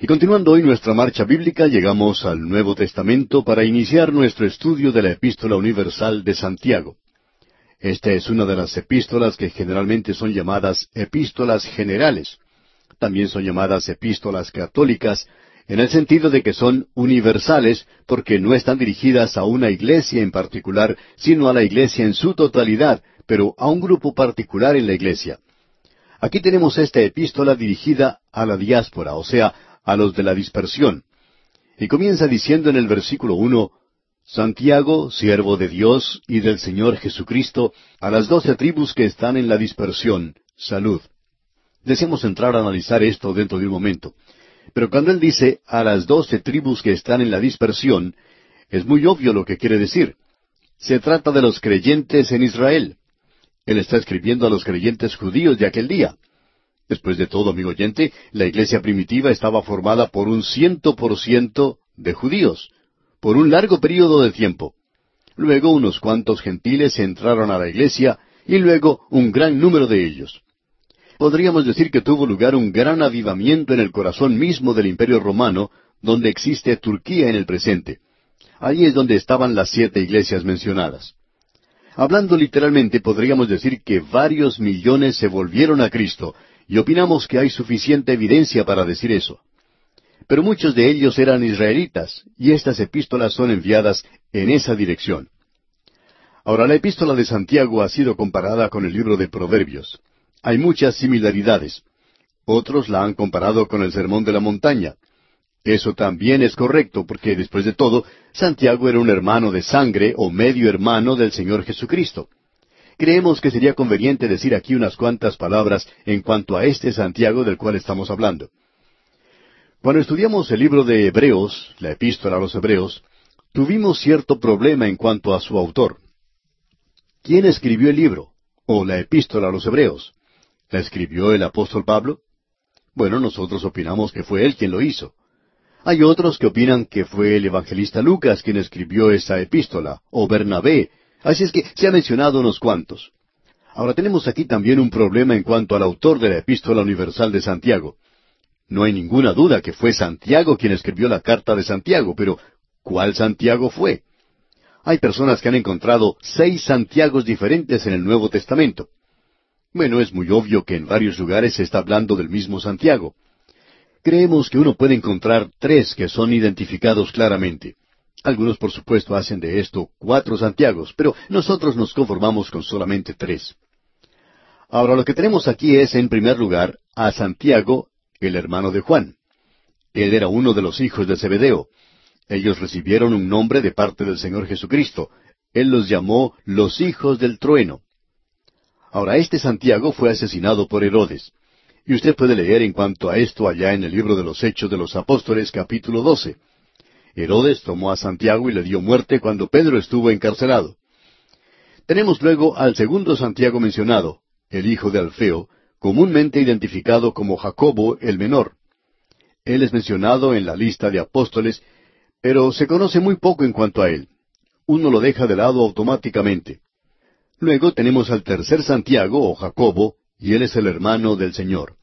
Y continuando hoy nuestra marcha bíblica, llegamos al Nuevo Testamento para iniciar nuestro estudio de la Epístola Universal de Santiago. Esta es una de las epístolas que generalmente son llamadas epístolas generales. También son llamadas epístolas católicas, en el sentido de que son universales porque no están dirigidas a una iglesia en particular, sino a la iglesia en su totalidad, pero a un grupo particular en la iglesia. Aquí tenemos esta epístola dirigida a la diáspora, o sea, a los de la dispersión. Y comienza diciendo en el versículo uno, Santiago, siervo de Dios y del Señor Jesucristo, a las doce tribus que están en la dispersión, salud. Deseamos entrar a analizar esto dentro de un momento. Pero cuando él dice a las doce tribus que están en la dispersión, es muy obvio lo que quiere decir. Se trata de los creyentes en Israel. Él está escribiendo a los creyentes judíos de aquel día. Después de todo, amigo oyente, la iglesia primitiva estaba formada por un ciento por ciento de judíos, por un largo período de tiempo. Luego unos cuantos gentiles entraron a la iglesia y luego un gran número de ellos podríamos decir que tuvo lugar un gran avivamiento en el corazón mismo del Imperio Romano, donde existe Turquía en el presente. Allí es donde estaban las siete iglesias mencionadas. Hablando literalmente, podríamos decir que varios millones se volvieron a Cristo, y opinamos que hay suficiente evidencia para decir eso. Pero muchos de ellos eran israelitas, y estas epístolas son enviadas en esa dirección. Ahora, la epístola de Santiago ha sido comparada con el libro de Proverbios. Hay muchas similaridades. Otros la han comparado con el Sermón de la Montaña. Eso también es correcto, porque después de todo, Santiago era un hermano de sangre o medio hermano del Señor Jesucristo. Creemos que sería conveniente decir aquí unas cuantas palabras en cuanto a este Santiago del cual estamos hablando. Cuando estudiamos el libro de Hebreos, la epístola a los Hebreos, tuvimos cierto problema en cuanto a su autor. ¿Quién escribió el libro? ¿O la epístola a los Hebreos? ¿La escribió el apóstol Pablo? Bueno, nosotros opinamos que fue él quien lo hizo. Hay otros que opinan que fue el evangelista Lucas quien escribió esa epístola, o Bernabé, así es que se ha mencionado unos cuantos. Ahora tenemos aquí también un problema en cuanto al autor de la epístola universal de Santiago. No hay ninguna duda que fue Santiago quien escribió la carta de Santiago, pero ¿cuál Santiago fue? Hay personas que han encontrado seis Santiagos diferentes en el Nuevo Testamento. Bueno, es muy obvio que en varios lugares se está hablando del mismo Santiago. Creemos que uno puede encontrar tres que son identificados claramente. Algunos, por supuesto, hacen de esto cuatro Santiagos, pero nosotros nos conformamos con solamente tres. Ahora lo que tenemos aquí es, en primer lugar, a Santiago, el hermano de Juan. Él era uno de los hijos de Zebedeo. Ellos recibieron un nombre de parte del Señor Jesucristo. Él los llamó los hijos del trueno. Ahora, este Santiago fue asesinado por Herodes. Y usted puede leer en cuanto a esto allá en el libro de los Hechos de los Apóstoles capítulo 12. Herodes tomó a Santiago y le dio muerte cuando Pedro estuvo encarcelado. Tenemos luego al segundo Santiago mencionado, el hijo de Alfeo, comúnmente identificado como Jacobo el menor. Él es mencionado en la lista de apóstoles, pero se conoce muy poco en cuanto a él. Uno lo deja de lado automáticamente. Luego tenemos al tercer Santiago o Jacobo, y él es el hermano del Señor.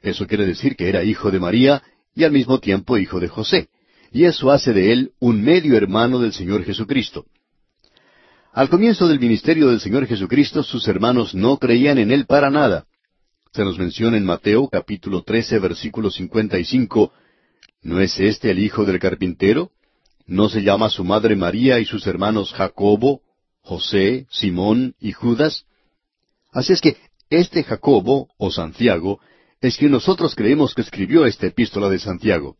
Eso quiere decir que era hijo de María y al mismo tiempo hijo de José. Y eso hace de él un medio hermano del Señor Jesucristo. Al comienzo del ministerio del Señor Jesucristo, sus hermanos no creían en él para nada. Se nos menciona en Mateo capítulo 13 versículo 55, ¿no es este el hijo del carpintero? ¿No se llama su madre María y sus hermanos Jacobo, José, Simón y Judas? Así es que este Jacobo, o Santiago, es quien nosotros creemos que escribió esta epístola de Santiago.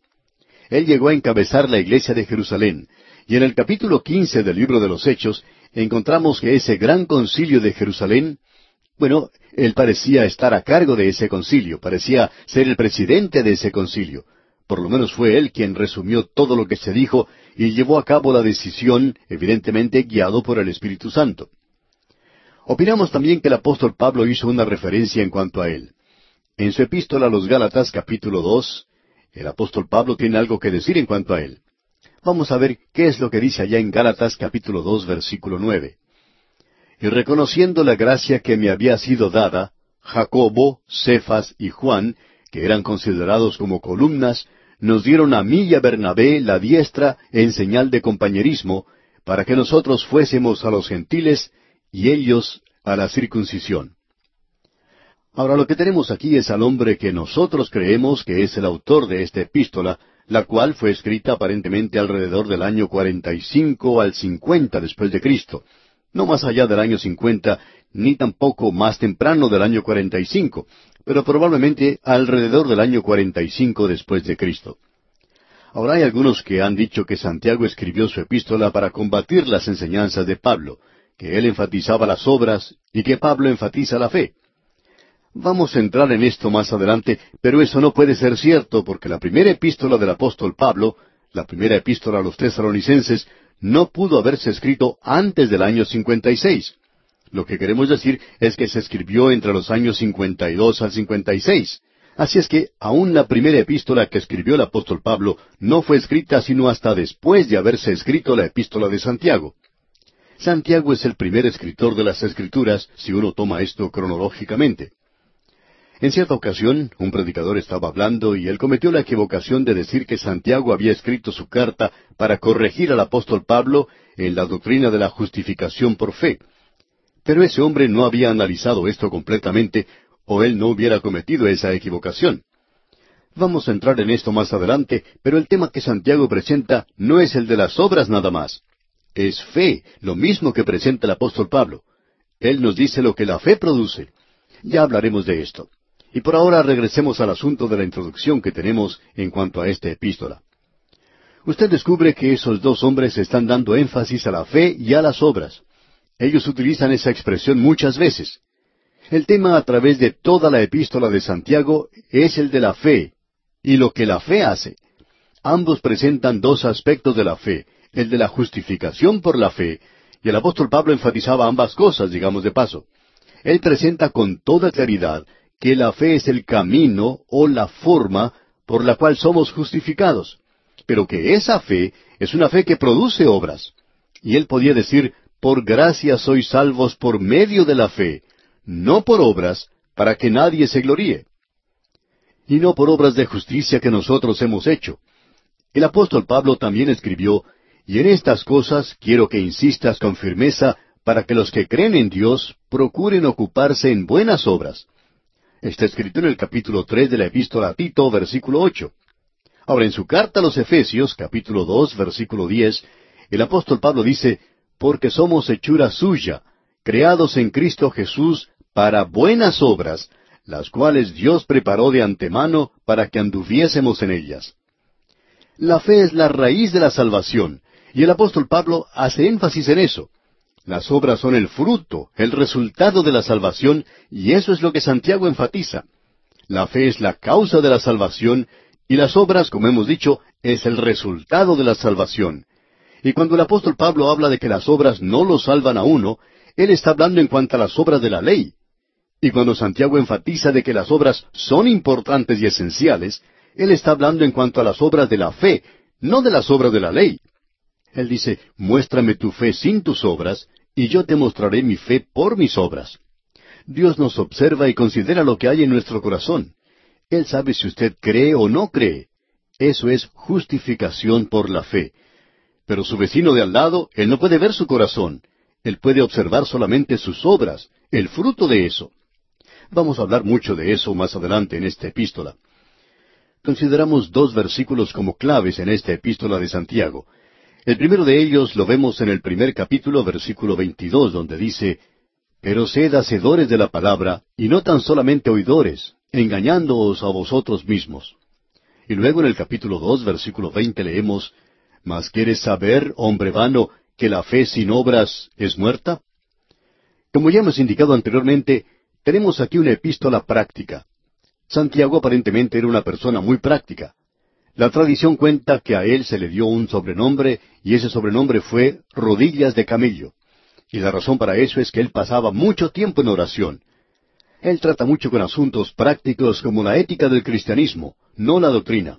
Él llegó a encabezar la iglesia de Jerusalén, y en el capítulo quince del libro de los Hechos encontramos que ese gran concilio de Jerusalén, bueno, él parecía estar a cargo de ese concilio, parecía ser el presidente de ese concilio. Por lo menos fue él quien resumió todo lo que se dijo y llevó a cabo la decisión, evidentemente guiado por el Espíritu Santo. Opinamos también que el apóstol Pablo hizo una referencia en cuanto a él. En su epístola a los Gálatas capítulo dos, el apóstol Pablo tiene algo que decir en cuanto a él. Vamos a ver qué es lo que dice allá en Gálatas capítulo dos versículo nueve. Y reconociendo la gracia que me había sido dada, Jacobo, Cefas y Juan, que eran considerados como columnas, nos dieron a mí y a Bernabé la diestra en señal de compañerismo, para que nosotros fuésemos a los gentiles y ellos a la circuncisión. Ahora lo que tenemos aquí es al hombre que nosotros creemos que es el autor de esta epístola, la cual fue escrita aparentemente alrededor del año 45 al 50 después de Cristo, no más allá del año 50, ni tampoco más temprano del año 45, pero probablemente alrededor del año 45 después de Cristo. Ahora hay algunos que han dicho que Santiago escribió su epístola para combatir las enseñanzas de Pablo, que él enfatizaba las obras y que Pablo enfatiza la fe. Vamos a entrar en esto más adelante, pero eso no puede ser cierto porque la primera epístola del apóstol Pablo, la primera epístola a los tesalonicenses, no pudo haberse escrito antes del año 56. Lo que queremos decir es que se escribió entre los años 52 al 56. Así es que aún la primera epístola que escribió el apóstol Pablo no fue escrita sino hasta después de haberse escrito la epístola de Santiago. Santiago es el primer escritor de las Escrituras si uno toma esto cronológicamente. En cierta ocasión, un predicador estaba hablando y él cometió la equivocación de decir que Santiago había escrito su carta para corregir al apóstol Pablo en la doctrina de la justificación por fe. Pero ese hombre no había analizado esto completamente o él no hubiera cometido esa equivocación. Vamos a entrar en esto más adelante, pero el tema que Santiago presenta no es el de las obras nada más. Es fe, lo mismo que presenta el apóstol Pablo. Él nos dice lo que la fe produce. Ya hablaremos de esto. Y por ahora regresemos al asunto de la introducción que tenemos en cuanto a esta epístola. Usted descubre que esos dos hombres están dando énfasis a la fe y a las obras. Ellos utilizan esa expresión muchas veces. El tema a través de toda la epístola de Santiago es el de la fe y lo que la fe hace. Ambos presentan dos aspectos de la fe, el de la justificación por la fe, y el apóstol Pablo enfatizaba ambas cosas, digamos de paso. Él presenta con toda claridad que la fe es el camino o la forma por la cual somos justificados, pero que esa fe es una fe que produce obras. Y él podía decir, por gracia sois salvos por medio de la fe, no por obras, para que nadie se gloríe. Y no por obras de justicia que nosotros hemos hecho. El apóstol Pablo también escribió, y en estas cosas quiero que insistas con firmeza para que los que creen en Dios procuren ocuparse en buenas obras. Está escrito en el capítulo tres de la epístola a Tito, versículo ocho. Ahora, en su carta a los Efesios, capítulo dos, versículo diez, el apóstol Pablo dice, porque somos hechura suya, creados en Cristo Jesús para buenas obras, las cuales Dios preparó de antemano para que anduviésemos en ellas. La fe es la raíz de la salvación, y el apóstol Pablo hace énfasis en eso. Las obras son el fruto, el resultado de la salvación, y eso es lo que Santiago enfatiza. La fe es la causa de la salvación, y las obras, como hemos dicho, es el resultado de la salvación. Y cuando el apóstol Pablo habla de que las obras no lo salvan a uno, él está hablando en cuanto a las obras de la ley. Y cuando Santiago enfatiza de que las obras son importantes y esenciales, él está hablando en cuanto a las obras de la fe, no de las obras de la ley. Él dice, muéstrame tu fe sin tus obras, y yo te mostraré mi fe por mis obras. Dios nos observa y considera lo que hay en nuestro corazón. Él sabe si usted cree o no cree. Eso es justificación por la fe. Pero su vecino de al lado, él no puede ver su corazón. Él puede observar solamente sus obras, el fruto de eso. Vamos a hablar mucho de eso más adelante en esta epístola. Consideramos dos versículos como claves en esta epístola de Santiago. El primero de ellos lo vemos en el primer capítulo, versículo 22, donde dice, Pero sed hacedores de la palabra, y no tan solamente oidores, engañándoos a vosotros mismos. Y luego en el capítulo dos, versículo 20 leemos, Mas quieres saber, hombre vano, que la fe sin obras es muerta? Como ya hemos indicado anteriormente, tenemos aquí una epístola práctica. Santiago aparentemente era una persona muy práctica. La tradición cuenta que a él se le dio un sobrenombre y ese sobrenombre fue rodillas de camello. Y la razón para eso es que él pasaba mucho tiempo en oración. Él trata mucho con asuntos prácticos como la ética del cristianismo, no la doctrina.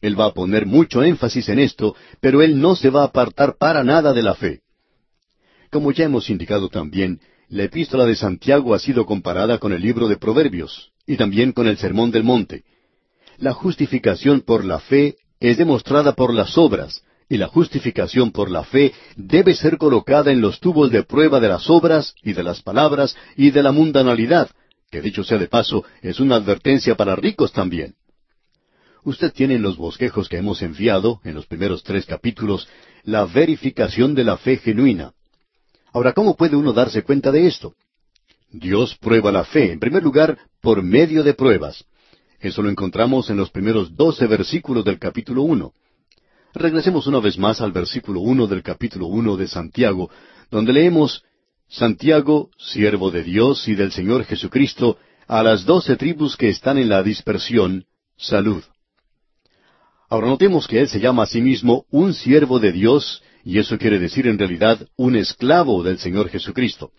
Él va a poner mucho énfasis en esto, pero él no se va a apartar para nada de la fe. Como ya hemos indicado también, la epístola de Santiago ha sido comparada con el libro de Proverbios y también con el Sermón del Monte. La justificación por la fe es demostrada por las obras, y la justificación por la fe debe ser colocada en los tubos de prueba de las obras y de las palabras y de la mundanalidad, que dicho sea de paso, es una advertencia para ricos también. Usted tiene en los bosquejos que hemos enviado, en los primeros tres capítulos, la verificación de la fe genuina. Ahora, ¿cómo puede uno darse cuenta de esto? Dios prueba la fe, en primer lugar, por medio de pruebas. Eso lo encontramos en los primeros doce versículos del capítulo uno. Regresemos una vez más al versículo uno del capítulo uno de Santiago, donde leemos Santiago, siervo de Dios y del Señor Jesucristo, a las doce tribus que están en la dispersión, salud. Ahora notemos que él se llama a sí mismo un siervo de Dios, y eso quiere decir en realidad un esclavo del Señor Jesucristo.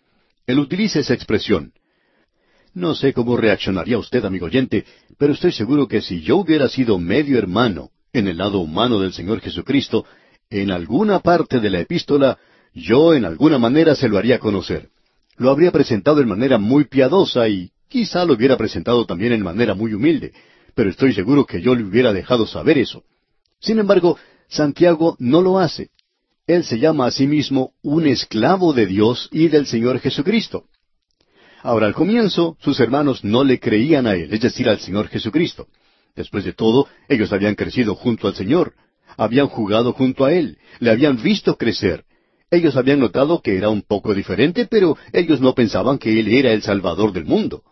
Él utiliza esa expresión. No sé cómo reaccionaría usted, amigo oyente, pero estoy seguro que si yo hubiera sido medio hermano en el lado humano del Señor Jesucristo, en alguna parte de la epístola yo en alguna manera se lo haría conocer. Lo habría presentado en manera muy piadosa y quizá lo hubiera presentado también en manera muy humilde, pero estoy seguro que yo le hubiera dejado saber eso. Sin embargo, Santiago no lo hace. Él se llama a sí mismo un esclavo de Dios y del Señor Jesucristo. Ahora, al comienzo, sus hermanos no le creían a él, es decir, al Señor Jesucristo. Después de todo, ellos habían crecido junto al Señor, habían jugado junto a Él, le habían visto crecer, ellos habían notado que era un poco diferente, pero ellos no pensaban que Él era el Salvador del mundo.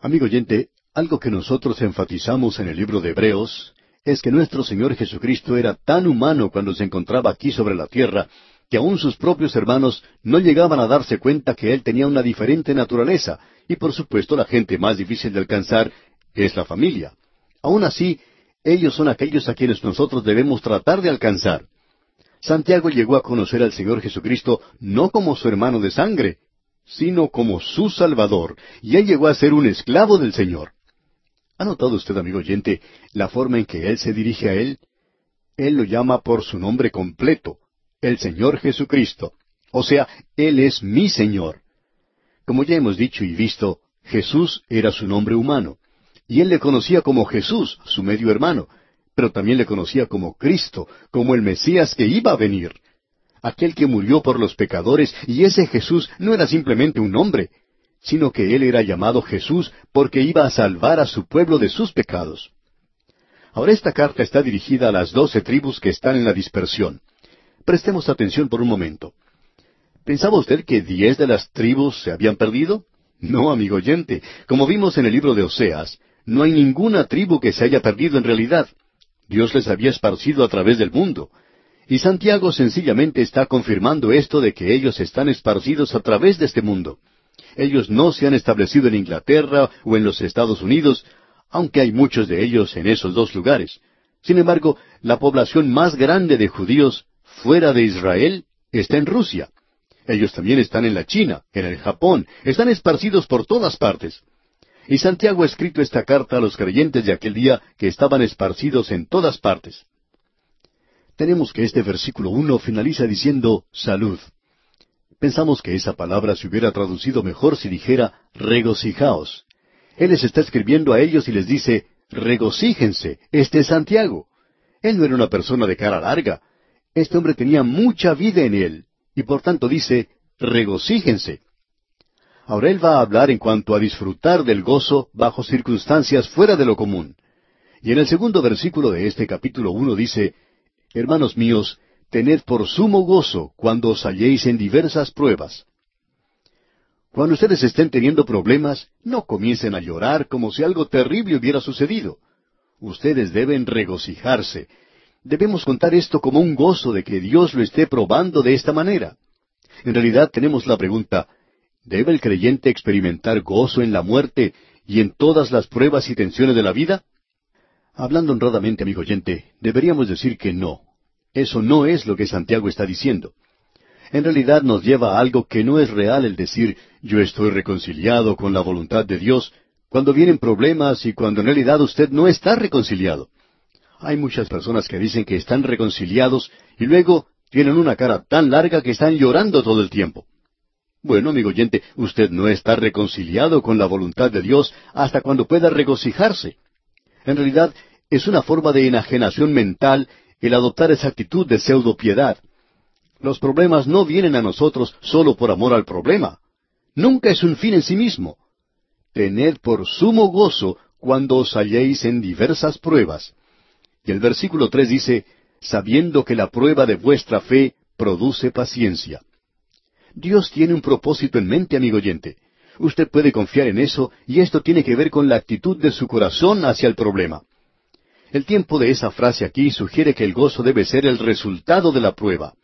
Amigo oyente, algo que nosotros enfatizamos en el libro de Hebreos es que nuestro Señor Jesucristo era tan humano cuando se encontraba aquí sobre la tierra, que aun sus propios hermanos no llegaban a darse cuenta que Él tenía una diferente naturaleza, y por supuesto la gente más difícil de alcanzar es la familia. Aun así, ellos son aquellos a quienes nosotros debemos tratar de alcanzar. Santiago llegó a conocer al Señor Jesucristo no como su hermano de sangre, sino como su Salvador, y él llegó a ser un esclavo del Señor. ¿Ha notado usted, amigo oyente, la forma en que Él se dirige a Él? Él lo llama por su nombre completo, el Señor Jesucristo. O sea, Él es mi Señor. Como ya hemos dicho y visto, Jesús era su nombre humano, y Él le conocía como Jesús, su medio hermano, pero también le conocía como Cristo, como el Mesías que iba a venir. Aquel que murió por los pecadores, y ese Jesús no era simplemente un hombre, sino que él era llamado Jesús porque iba a salvar a su pueblo de sus pecados. Ahora esta carta está dirigida a las doce tribus que están en la dispersión. Prestemos atención por un momento. ¿Pensaba usted que diez de las tribus se habían perdido? No, amigo oyente. Como vimos en el libro de Oseas, no hay ninguna tribu que se haya perdido en realidad. Dios les había esparcido a través del mundo. Y Santiago sencillamente está confirmando esto de que ellos están esparcidos a través de este mundo. Ellos no se han establecido en Inglaterra o en los Estados Unidos, aunque hay muchos de ellos en esos dos lugares. Sin embargo, la población más grande de judíos fuera de Israel está en Rusia. Ellos también están en la China, en el Japón, están esparcidos por todas partes. Y Santiago ha escrito esta carta a los creyentes de aquel día que estaban esparcidos en todas partes. Tenemos que este versículo uno finaliza diciendo salud. Pensamos que esa palabra se hubiera traducido mejor si dijera regocijaos. Él les está escribiendo a ellos y les dice, regocíjense, este es Santiago. Él no era una persona de cara larga. Este hombre tenía mucha vida en él, y por tanto dice, regocíjense. Ahora él va a hablar en cuanto a disfrutar del gozo bajo circunstancias fuera de lo común. Y en el segundo versículo de este capítulo uno dice, Hermanos míos, tened por sumo gozo cuando os halléis en diversas pruebas. Cuando ustedes estén teniendo problemas, no comiencen a llorar como si algo terrible hubiera sucedido. Ustedes deben regocijarse. Debemos contar esto como un gozo de que Dios lo esté probando de esta manera. En realidad tenemos la pregunta, ¿Debe el creyente experimentar gozo en la muerte y en todas las pruebas y tensiones de la vida? Hablando honradamente, amigo oyente, deberíamos decir que no. Eso no es lo que Santiago está diciendo. En realidad nos lleva a algo que no es real el decir yo estoy reconciliado con la voluntad de Dios cuando vienen problemas y cuando en realidad usted no está reconciliado. Hay muchas personas que dicen que están reconciliados y luego tienen una cara tan larga que están llorando todo el tiempo. Bueno, amigo oyente, usted no está reconciliado con la voluntad de Dios hasta cuando pueda regocijarse. En realidad, es una forma de enajenación mental el adoptar esa actitud de pseudo piedad. Los problemas no vienen a nosotros solo por amor al problema. Nunca es un fin en sí mismo. Tened por sumo gozo cuando os halléis en diversas pruebas. Y el versículo tres dice, sabiendo que la prueba de vuestra fe produce paciencia. Dios tiene un propósito en mente, amigo oyente. Usted puede confiar en eso y esto tiene que ver con la actitud de su corazón hacia el problema. El tiempo de esa frase aquí sugiere que el gozo debe ser el resultado de la prueba.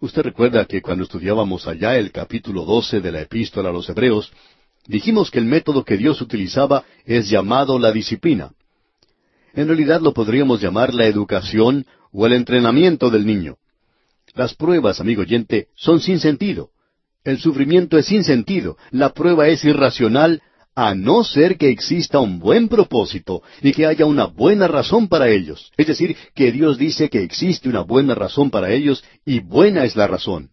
Usted recuerda que cuando estudiábamos allá el capítulo 12 de la epístola a los Hebreos, dijimos que el método que Dios utilizaba es llamado la disciplina. En realidad lo podríamos llamar la educación o el entrenamiento del niño. Las pruebas, amigo oyente, son sin sentido. El sufrimiento es sin sentido. La prueba es irracional a no ser que exista un buen propósito y que haya una buena razón para ellos. Es decir, que Dios dice que existe una buena razón para ellos y buena es la razón.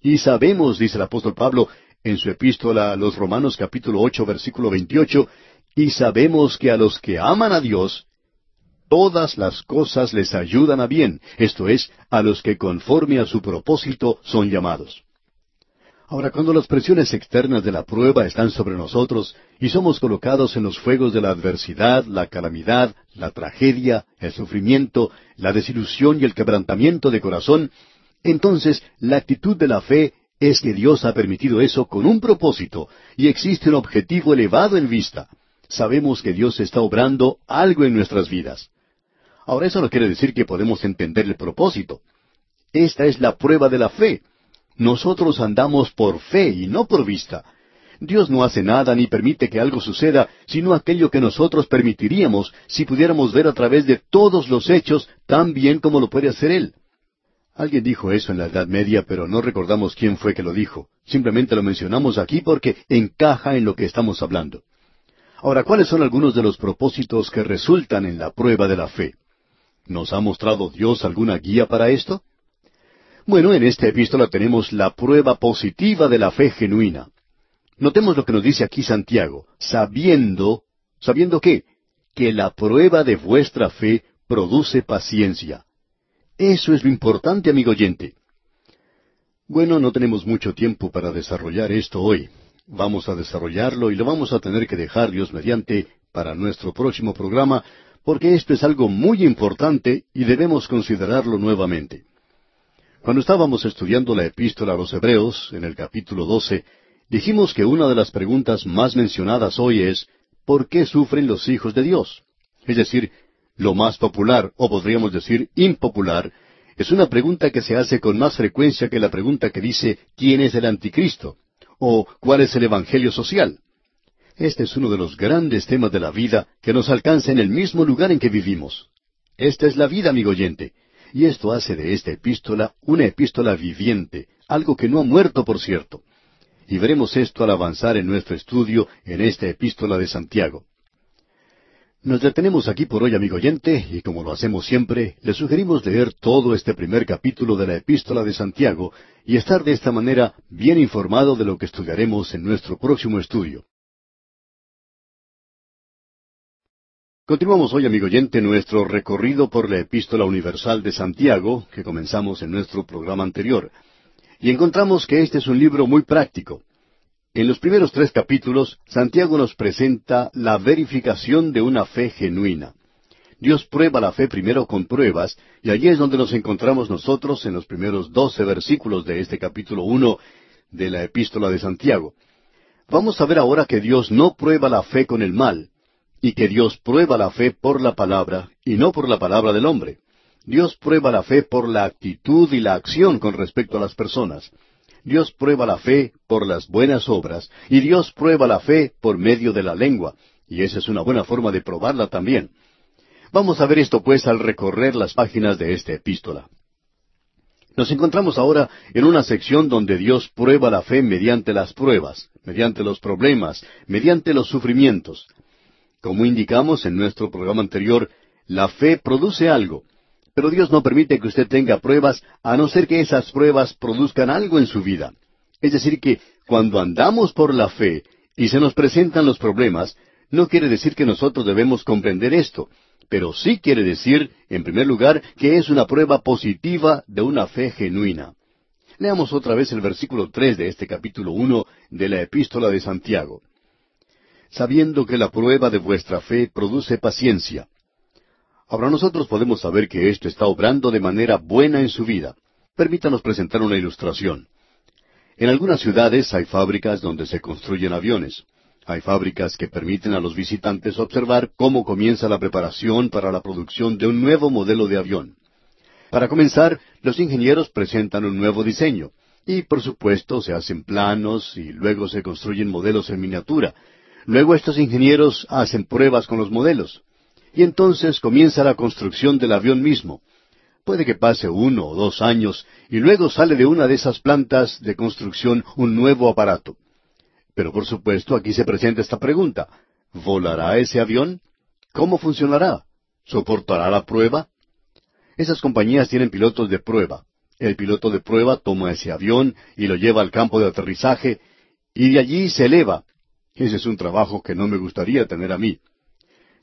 Y sabemos, dice el apóstol Pablo en su epístola a los Romanos capítulo ocho versículo veintiocho, y sabemos que a los que aman a Dios, todas las cosas les ayudan a bien, esto es, a los que conforme a su propósito son llamados. Ahora, cuando las presiones externas de la prueba están sobre nosotros y somos colocados en los fuegos de la adversidad, la calamidad, la tragedia, el sufrimiento, la desilusión y el quebrantamiento de corazón, entonces la actitud de la fe es que Dios ha permitido eso con un propósito y existe un objetivo elevado en vista. Sabemos que Dios está obrando algo en nuestras vidas. Ahora eso no quiere decir que podemos entender el propósito. Esta es la prueba de la fe. Nosotros andamos por fe y no por vista. Dios no hace nada ni permite que algo suceda, sino aquello que nosotros permitiríamos si pudiéramos ver a través de todos los hechos tan bien como lo puede hacer Él. Alguien dijo eso en la Edad Media, pero no recordamos quién fue que lo dijo. Simplemente lo mencionamos aquí porque encaja en lo que estamos hablando. Ahora, ¿cuáles son algunos de los propósitos que resultan en la prueba de la fe? ¿Nos ha mostrado Dios alguna guía para esto? Bueno, en esta epístola tenemos la prueba positiva de la fe genuina. Notemos lo que nos dice aquí Santiago, sabiendo, ¿sabiendo qué? Que la prueba de vuestra fe produce paciencia. Eso es lo importante, amigo oyente. Bueno, no tenemos mucho tiempo para desarrollar esto hoy. Vamos a desarrollarlo y lo vamos a tener que dejar Dios mediante para nuestro próximo programa, porque esto es algo muy importante y debemos considerarlo nuevamente. Cuando estábamos estudiando la epístola a los Hebreos, en el capítulo 12, dijimos que una de las preguntas más mencionadas hoy es, ¿por qué sufren los hijos de Dios? Es decir, lo más popular, o podríamos decir impopular, es una pregunta que se hace con más frecuencia que la pregunta que dice ¿quién es el anticristo? o ¿cuál es el Evangelio social? Este es uno de los grandes temas de la vida que nos alcanza en el mismo lugar en que vivimos. Esta es la vida, amigo oyente, y esto hace de esta epístola una epístola viviente, algo que no ha muerto, por cierto. Y veremos esto al avanzar en nuestro estudio en esta epístola de Santiago. Nos detenemos aquí por hoy, amigo oyente, y como lo hacemos siempre, le sugerimos leer todo este primer capítulo de la epístola de Santiago y estar de esta manera bien informado de lo que estudiaremos en nuestro próximo estudio. Continuamos hoy, amigo oyente, nuestro recorrido por la Epístola Universal de Santiago, que comenzamos en nuestro programa anterior. Y encontramos que este es un libro muy práctico. En los primeros tres capítulos, Santiago nos presenta la verificación de una fe genuina. Dios prueba la fe primero con pruebas, y allí es donde nos encontramos nosotros en los primeros doce versículos de este capítulo uno de la Epístola de Santiago. Vamos a ver ahora que Dios no prueba la fe con el mal, y que Dios prueba la fe por la palabra y no por la palabra del hombre. Dios prueba la fe por la actitud y la acción con respecto a las personas. Dios prueba la fe por las buenas obras y Dios prueba la fe por medio de la lengua, y esa es una buena forma de probarla también. Vamos a ver esto pues al recorrer las páginas de esta epístola. Nos encontramos ahora en una sección donde Dios prueba la fe mediante las pruebas, mediante los problemas, mediante los sufrimientos. Como indicamos en nuestro programa anterior, la fe produce algo, pero Dios no permite que usted tenga pruebas a no ser que esas pruebas produzcan algo en su vida. Es decir, que cuando andamos por la fe y se nos presentan los problemas, No quiere decir que nosotros debemos comprender esto, pero sí quiere decir, en primer lugar, que es una prueba positiva de una fe genuina. Leamos otra vez el versículo tres de este capítulo uno de la Epístola de Santiago. Sabiendo que la prueba de vuestra fe produce paciencia. Ahora nosotros podemos saber que esto está obrando de manera buena en su vida. Permítanos presentar una ilustración. En algunas ciudades hay fábricas donde se construyen aviones. Hay fábricas que permiten a los visitantes observar cómo comienza la preparación para la producción de un nuevo modelo de avión. Para comenzar, los ingenieros presentan un nuevo diseño, y por supuesto se hacen planos y luego se construyen modelos en miniatura. Luego estos ingenieros hacen pruebas con los modelos. Y entonces comienza la construcción del avión mismo. Puede que pase uno o dos años y luego sale de una de esas plantas de construcción un nuevo aparato. Pero por supuesto aquí se presenta esta pregunta. ¿Volará ese avión? ¿Cómo funcionará? ¿Soportará la prueba? Esas compañías tienen pilotos de prueba. El piloto de prueba toma ese avión y lo lleva al campo de aterrizaje y de allí se eleva. Ese es un trabajo que no me gustaría tener a mí.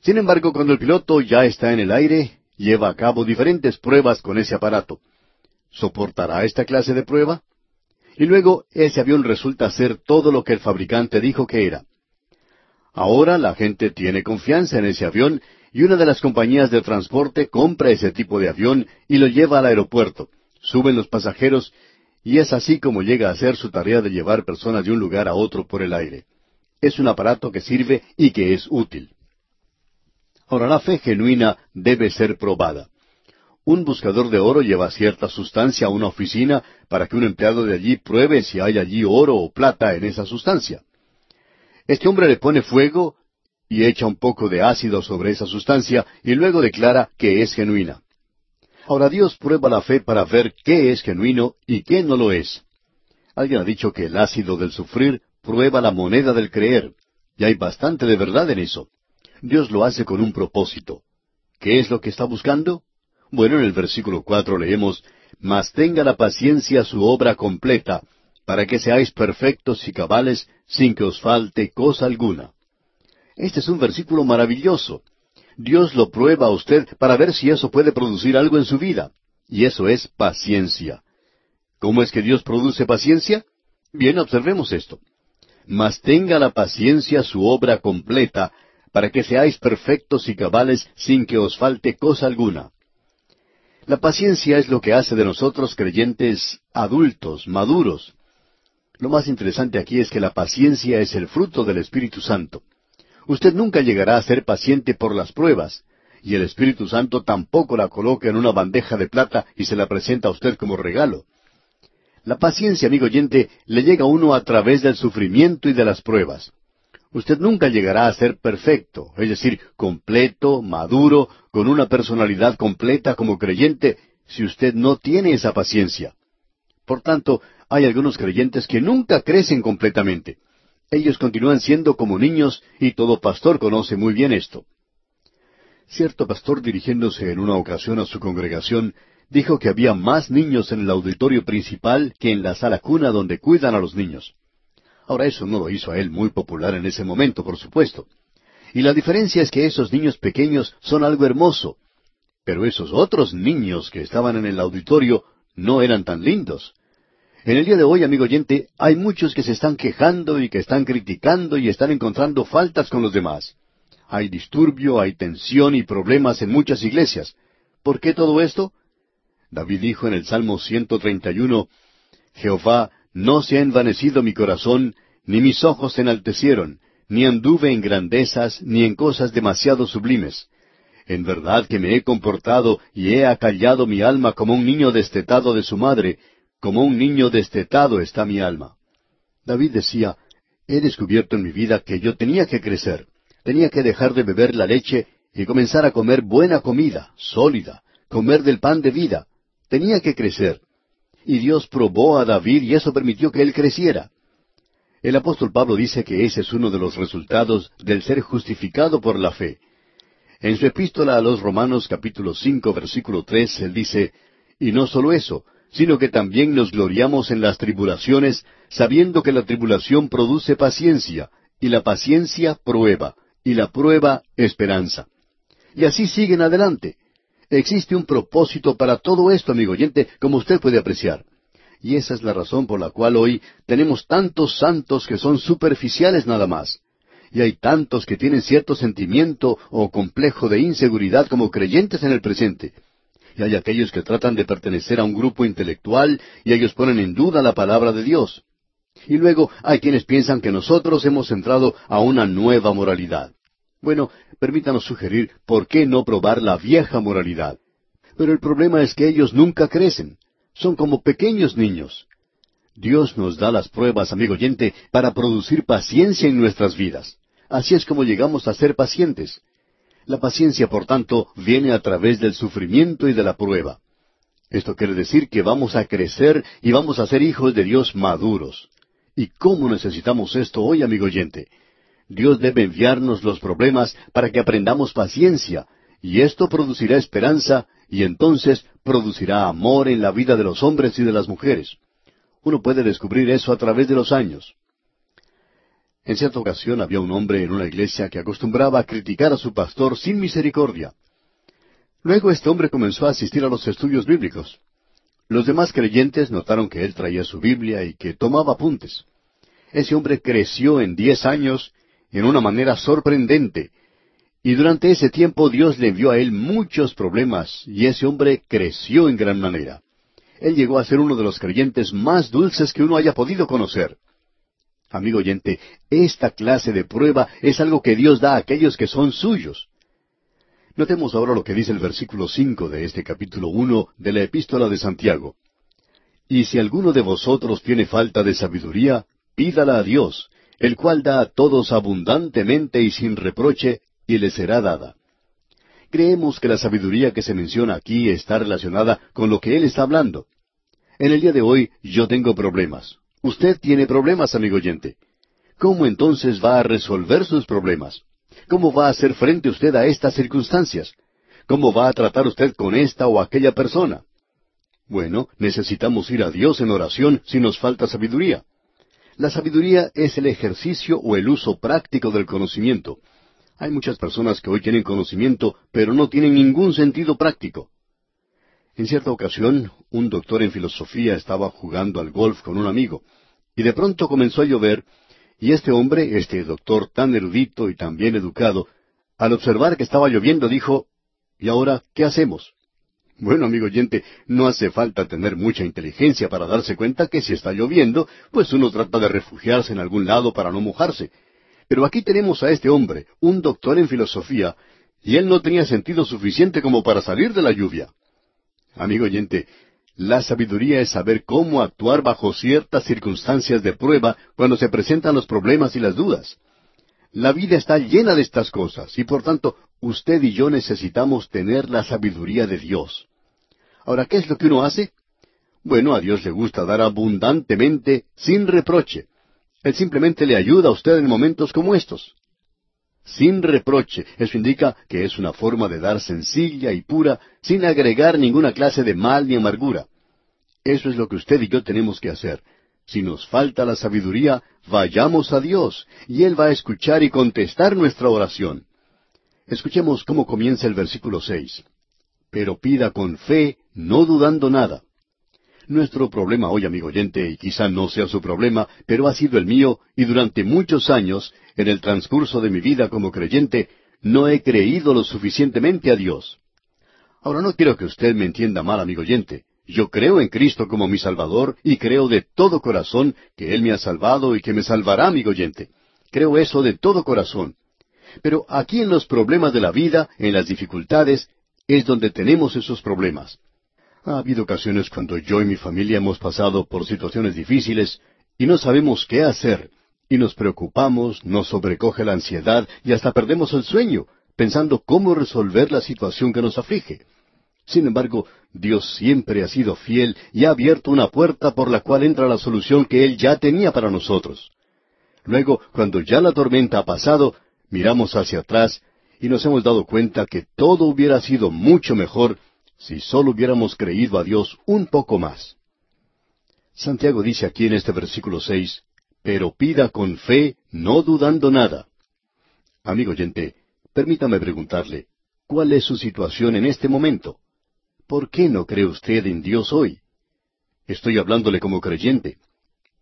Sin embargo, cuando el piloto ya está en el aire, lleva a cabo diferentes pruebas con ese aparato. ¿Soportará esta clase de prueba? Y luego ese avión resulta ser todo lo que el fabricante dijo que era. Ahora la gente tiene confianza en ese avión y una de las compañías de transporte compra ese tipo de avión y lo lleva al aeropuerto. Suben los pasajeros y es así como llega a hacer su tarea de llevar personas de un lugar a otro por el aire. Es un aparato que sirve y que es útil. Ahora la fe genuina debe ser probada. Un buscador de oro lleva cierta sustancia a una oficina para que un empleado de allí pruebe si hay allí oro o plata en esa sustancia. Este hombre le pone fuego y echa un poco de ácido sobre esa sustancia y luego declara que es genuina. Ahora Dios prueba la fe para ver qué es genuino y qué no lo es. Alguien ha dicho que el ácido del sufrir prueba la moneda del creer, y hay bastante de verdad en eso. Dios lo hace con un propósito. ¿Qué es lo que está buscando? Bueno, en el versículo cuatro leemos, Mas tenga la paciencia su obra completa, para que seáis perfectos y cabales, sin que os falte cosa alguna. Este es un versículo maravilloso. Dios lo prueba a usted para ver si eso puede producir algo en su vida. Y eso es paciencia. ¿Cómo es que Dios produce paciencia? Bien, observemos esto. Mas tenga la paciencia su obra completa, para que seáis perfectos y cabales sin que os falte cosa alguna. La paciencia es lo que hace de nosotros creyentes adultos, maduros. Lo más interesante aquí es que la paciencia es el fruto del Espíritu Santo. Usted nunca llegará a ser paciente por las pruebas, y el Espíritu Santo tampoco la coloca en una bandeja de plata y se la presenta a usted como regalo. La paciencia, amigo oyente, le llega a uno a través del sufrimiento y de las pruebas. Usted nunca llegará a ser perfecto, es decir, completo, maduro, con una personalidad completa como creyente, si usted no tiene esa paciencia. Por tanto, hay algunos creyentes que nunca crecen completamente. Ellos continúan siendo como niños y todo pastor conoce muy bien esto. Cierto pastor dirigiéndose en una ocasión a su congregación dijo que había más niños en el auditorio principal que en la sala cuna donde cuidan a los niños. Ahora eso no lo hizo a él muy popular en ese momento, por supuesto. Y la diferencia es que esos niños pequeños son algo hermoso, pero esos otros niños que estaban en el auditorio no eran tan lindos. En el día de hoy, amigo oyente, hay muchos que se están quejando y que están criticando y están encontrando faltas con los demás. Hay disturbio, hay tensión y problemas en muchas iglesias. ¿Por qué todo esto? David dijo en el Salmo 131, Jehová, no se ha envanecido mi corazón, ni mis ojos se enaltecieron, ni anduve en grandezas, ni en cosas demasiado sublimes. En verdad que me he comportado y he acallado mi alma como un niño destetado de su madre, como un niño destetado está mi alma. David decía, he descubierto en mi vida que yo tenía que crecer, tenía que dejar de beber la leche y comenzar a comer buena comida, sólida, comer del pan de vida. Tenía que crecer. Y Dios probó a David y eso permitió que él creciera. El apóstol Pablo dice que ese es uno de los resultados del ser justificado por la fe. En su epístola a los Romanos capítulo cinco versículo tres él dice, Y no solo eso, sino que también nos gloriamos en las tribulaciones, sabiendo que la tribulación produce paciencia, y la paciencia prueba, y la prueba esperanza. Y así siguen adelante. Existe un propósito para todo esto, amigo oyente, como usted puede apreciar. Y esa es la razón por la cual hoy tenemos tantos santos que son superficiales nada más. Y hay tantos que tienen cierto sentimiento o complejo de inseguridad como creyentes en el presente. Y hay aquellos que tratan de pertenecer a un grupo intelectual y ellos ponen en duda la palabra de Dios. Y luego hay quienes piensan que nosotros hemos entrado a una nueva moralidad. Bueno, permítanos sugerir por qué no probar la vieja moralidad. Pero el problema es que ellos nunca crecen. Son como pequeños niños. Dios nos da las pruebas, amigo oyente, para producir paciencia en nuestras vidas. Así es como llegamos a ser pacientes. La paciencia, por tanto, viene a través del sufrimiento y de la prueba. Esto quiere decir que vamos a crecer y vamos a ser hijos de Dios maduros. ¿Y cómo necesitamos esto hoy, amigo oyente? Dios debe enviarnos los problemas para que aprendamos paciencia, y esto producirá esperanza, y entonces producirá amor en la vida de los hombres y de las mujeres. Uno puede descubrir eso a través de los años. En cierta ocasión había un hombre en una iglesia que acostumbraba a criticar a su pastor sin misericordia. Luego este hombre comenzó a asistir a los estudios bíblicos. Los demás creyentes notaron que él traía su Biblia y que tomaba apuntes. Ese hombre creció en diez años en una manera sorprendente, y durante ese tiempo Dios le envió a él muchos problemas, y ese hombre creció en gran manera. Él llegó a ser uno de los creyentes más dulces que uno haya podido conocer. Amigo oyente, esta clase de prueba es algo que Dios da a aquellos que son suyos. Notemos ahora lo que dice el versículo cinco de este capítulo uno de la Epístola de Santiago. Y si alguno de vosotros tiene falta de sabiduría, pídala a Dios, el cual da a todos abundantemente y sin reproche, y le será dada. Creemos que la sabiduría que se menciona aquí está relacionada con lo que Él está hablando. En el día de hoy yo tengo problemas. Usted tiene problemas, amigo oyente. ¿Cómo entonces va a resolver sus problemas? ¿Cómo va a hacer frente usted a estas circunstancias? ¿Cómo va a tratar usted con esta o aquella persona? Bueno, necesitamos ir a Dios en oración si nos falta sabiduría. La sabiduría es el ejercicio o el uso práctico del conocimiento. Hay muchas personas que hoy tienen conocimiento, pero no tienen ningún sentido práctico. En cierta ocasión, un doctor en filosofía estaba jugando al golf con un amigo, y de pronto comenzó a llover, y este hombre, este doctor tan erudito y tan bien educado, al observar que estaba lloviendo, dijo, ¿Y ahora qué hacemos? Bueno, amigo oyente, no hace falta tener mucha inteligencia para darse cuenta que si está lloviendo, pues uno trata de refugiarse en algún lado para no mojarse. Pero aquí tenemos a este hombre, un doctor en filosofía, y él no tenía sentido suficiente como para salir de la lluvia. Amigo oyente, la sabiduría es saber cómo actuar bajo ciertas circunstancias de prueba cuando se presentan los problemas y las dudas. La vida está llena de estas cosas y por tanto usted y yo necesitamos tener la sabiduría de Dios. Ahora, ¿qué es lo que uno hace? Bueno, a Dios le gusta dar abundantemente, sin reproche. Él simplemente le ayuda a usted en momentos como estos sin reproche. Eso indica que es una forma de dar sencilla y pura, sin agregar ninguna clase de mal ni amargura. Eso es lo que usted y yo tenemos que hacer. Si nos falta la sabiduría, vayamos a Dios, y Él va a escuchar y contestar nuestra oración. Escuchemos cómo comienza el versículo seis. Pero pida con fe, no dudando nada. Nuestro problema hoy, amigo oyente, y quizá no sea su problema, pero ha sido el mío, y durante muchos años, en el transcurso de mi vida como creyente, no he creído lo suficientemente a Dios. Ahora no quiero que usted me entienda mal, amigo oyente. Yo creo en Cristo como mi Salvador y creo de todo corazón que Él me ha salvado y que me salvará, amigo oyente. Creo eso de todo corazón. Pero aquí en los problemas de la vida, en las dificultades, es donde tenemos esos problemas. Ha habido ocasiones cuando yo y mi familia hemos pasado por situaciones difíciles y no sabemos qué hacer, y nos preocupamos, nos sobrecoge la ansiedad y hasta perdemos el sueño, pensando cómo resolver la situación que nos aflige. Sin embargo, Dios siempre ha sido fiel y ha abierto una puerta por la cual entra la solución que Él ya tenía para nosotros. Luego, cuando ya la tormenta ha pasado, miramos hacia atrás y nos hemos dado cuenta que todo hubiera sido mucho mejor si solo hubiéramos creído a Dios un poco más. Santiago dice aquí en este versículo seis, pero pida con fe, no dudando nada. Amigo oyente, permítame preguntarle, ¿cuál es su situación en este momento? ¿Por qué no cree usted en Dios hoy? Estoy hablándole como creyente.